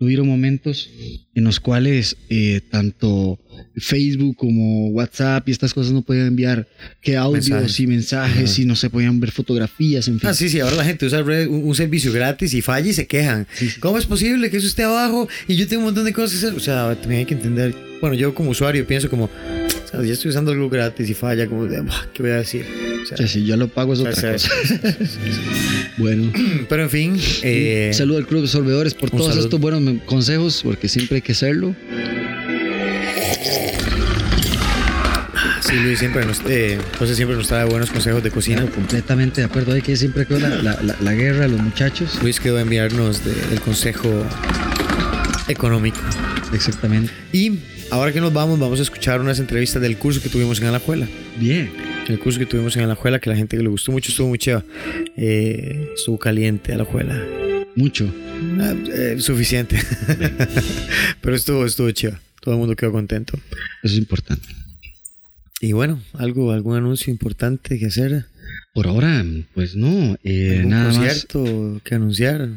no hubieron momentos en los cuales eh, tanto Facebook como WhatsApp y estas cosas no podían enviar que audios Mensajes. y mensajes y no se podían ver fotografías, en fin. Ah, sí, sí, ahora la gente usa red- un, un servicio gratis y falla y se quejan. ¿Cómo es posible que eso esté abajo y yo tengo un montón de cosas que hacer? O sea, también hay que entender. Bueno, yo como usuario pienso como, o sea, ya estoy usando algo gratis y falla, como, de, "Bah, ¿qué voy a decir? O sea, si yo lo pago es o otra sea, cosa. bueno, pero en fin, eh, saludo al Club de Sorbedores por todos estos buenos consejos, porque siempre hay que hacerlo. sí, Luis siempre nos, eh, José siempre nos trae buenos consejos de cocina. Claro, completamente de acuerdo. Hay que siempre creo la, la, la, la guerra a los muchachos. Luis quedó a enviarnos de- el consejo económico. Exactamente. Y ahora que nos vamos, vamos a escuchar unas entrevistas del curso que tuvimos en Alajuela. Bien. El curso que tuvimos en Alajuela, que la gente que le gustó mucho, estuvo muy chévere. Eh, estuvo caliente Alajuela. Mucho. Ah, eh, suficiente. Pero estuvo, estuvo chévere. Todo el mundo quedó contento. Eso es importante. Y bueno, algo, algún anuncio importante que hacer. Por ahora, pues no. eh, ¿Algún nada más. concierto que anunciar.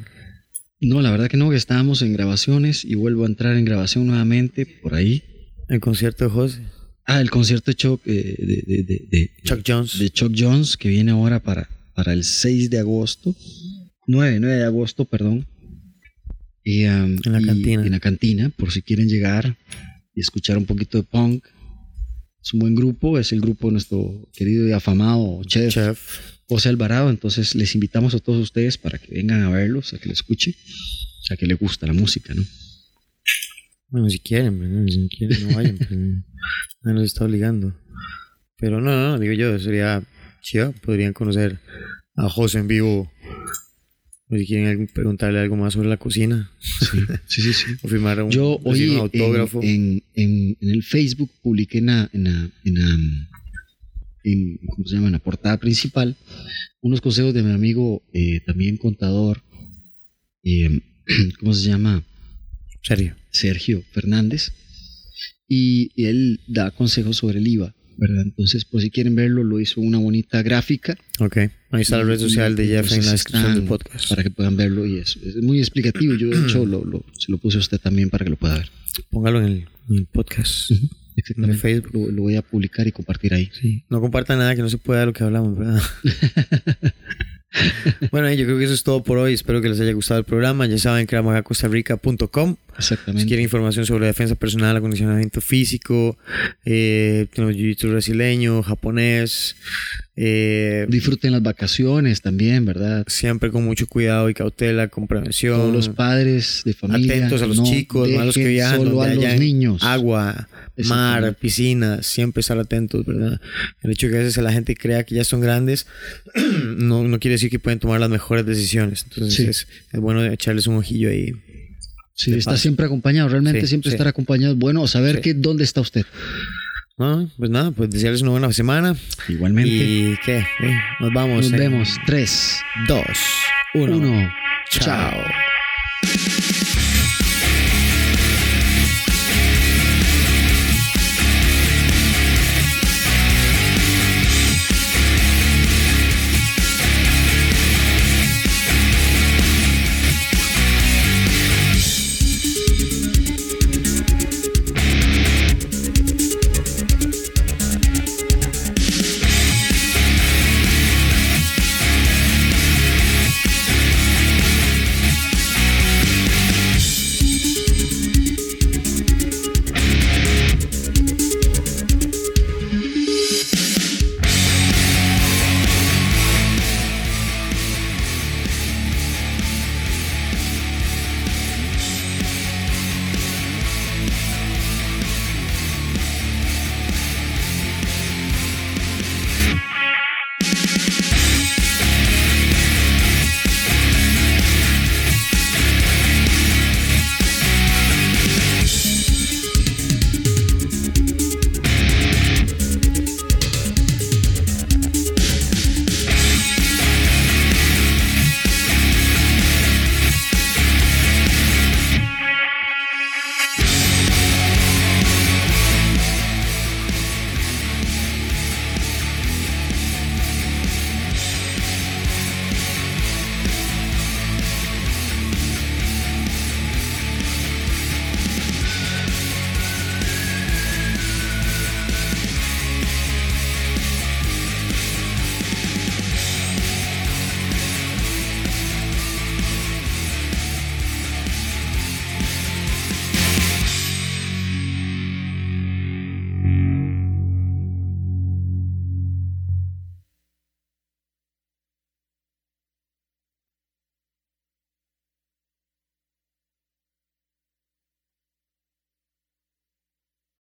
No, la verdad que no, que estábamos en grabaciones y vuelvo a entrar en grabación nuevamente por ahí. El concierto de José. Ah, el concierto de Chuck, eh, de, de- de- de- Chuck Jones. de Chuck Jones que viene ahora para, para el 6 de agosto. 9, 9 de agosto, perdón. Y, um, En la y- cantina. En la cantina, por si quieren llegar y escuchar un poquito de punk Es un buen grupo, es el grupo de nuestro querido y afamado chef, Chef. José Alvarado. Entonces les invitamos a todos ustedes para que vengan a verlos, a que lo escuchen, a que les gusta la música, ¿no? Bueno, si quieren, ¿verdad? si no quieren, no vayan. pues, nadie los está obligando. Pero no, no, digo yo, sería chido. Podrían conocer a José en vivo. O si quieren preguntarle algo más sobre la cocina. Sí, sí, sí. O firmar un, Yo hoy un autógrafo. En, en, en- en el Facebook publiqué en la, en, la, en, la- en- ¿cómo se llama? En la portada principal unos consejos de mi amigo eh, también contador, eh, ¿cómo se llama? Serio. Sergio Fernández. Y, él da consejos sobre el IVA, ¿verdad? Entonces, por si quieren verlo, lo hizo una bonita gráfica. Ok. Ahí está la red social de Jeff en la descripción del podcast. Para que puedan verlo y es, es muy explicativo. Yo, de hecho, lo, lo- se lo puse a usted también para que lo pueda ver. Póngalo en el, en el podcast. Exactamente. En Facebook. Lo, lo voy a publicar y compartir ahí. Sí. No compartan nada que no se pueda de lo que hablamos, ¿verdad? bueno, yo creo que eso es todo por hoy. Espero que les haya gustado el programa. Ya saben que costarrica.com. Si Exactamente. quieren información sobre defensa personal, acondicionamiento físico, eh, tenemos jiu-jitsu brasileño, japonés, eh, Disfruten las vacaciones también, ¿verdad? siempre con mucho cuidado y cautela, con prevención. Todos los padres de familia. Atentos a los no chicos, no a los que viajan, Solo a los niños. agua, mar, Exactamente. piscina, siempre estar atentos, ¿verdad? El hecho de que a veces la gente crea que ya son grandes no, no quiere decir que pueden tomar las mejores decisiones. Entonces Sí. es, es bueno echarles un ojillo ahí. Sí, está siempre acompañado. Realmente Sí, siempre sí. estar acompañado. es Bueno, saber Sí. que dónde está usted. No, pues nada, pues desearles una buena semana. Igualmente. ¿Y qué? Eh, Nos vamos. Nos en vemos. Tres, Dos, uno. uno. Chao. Chao.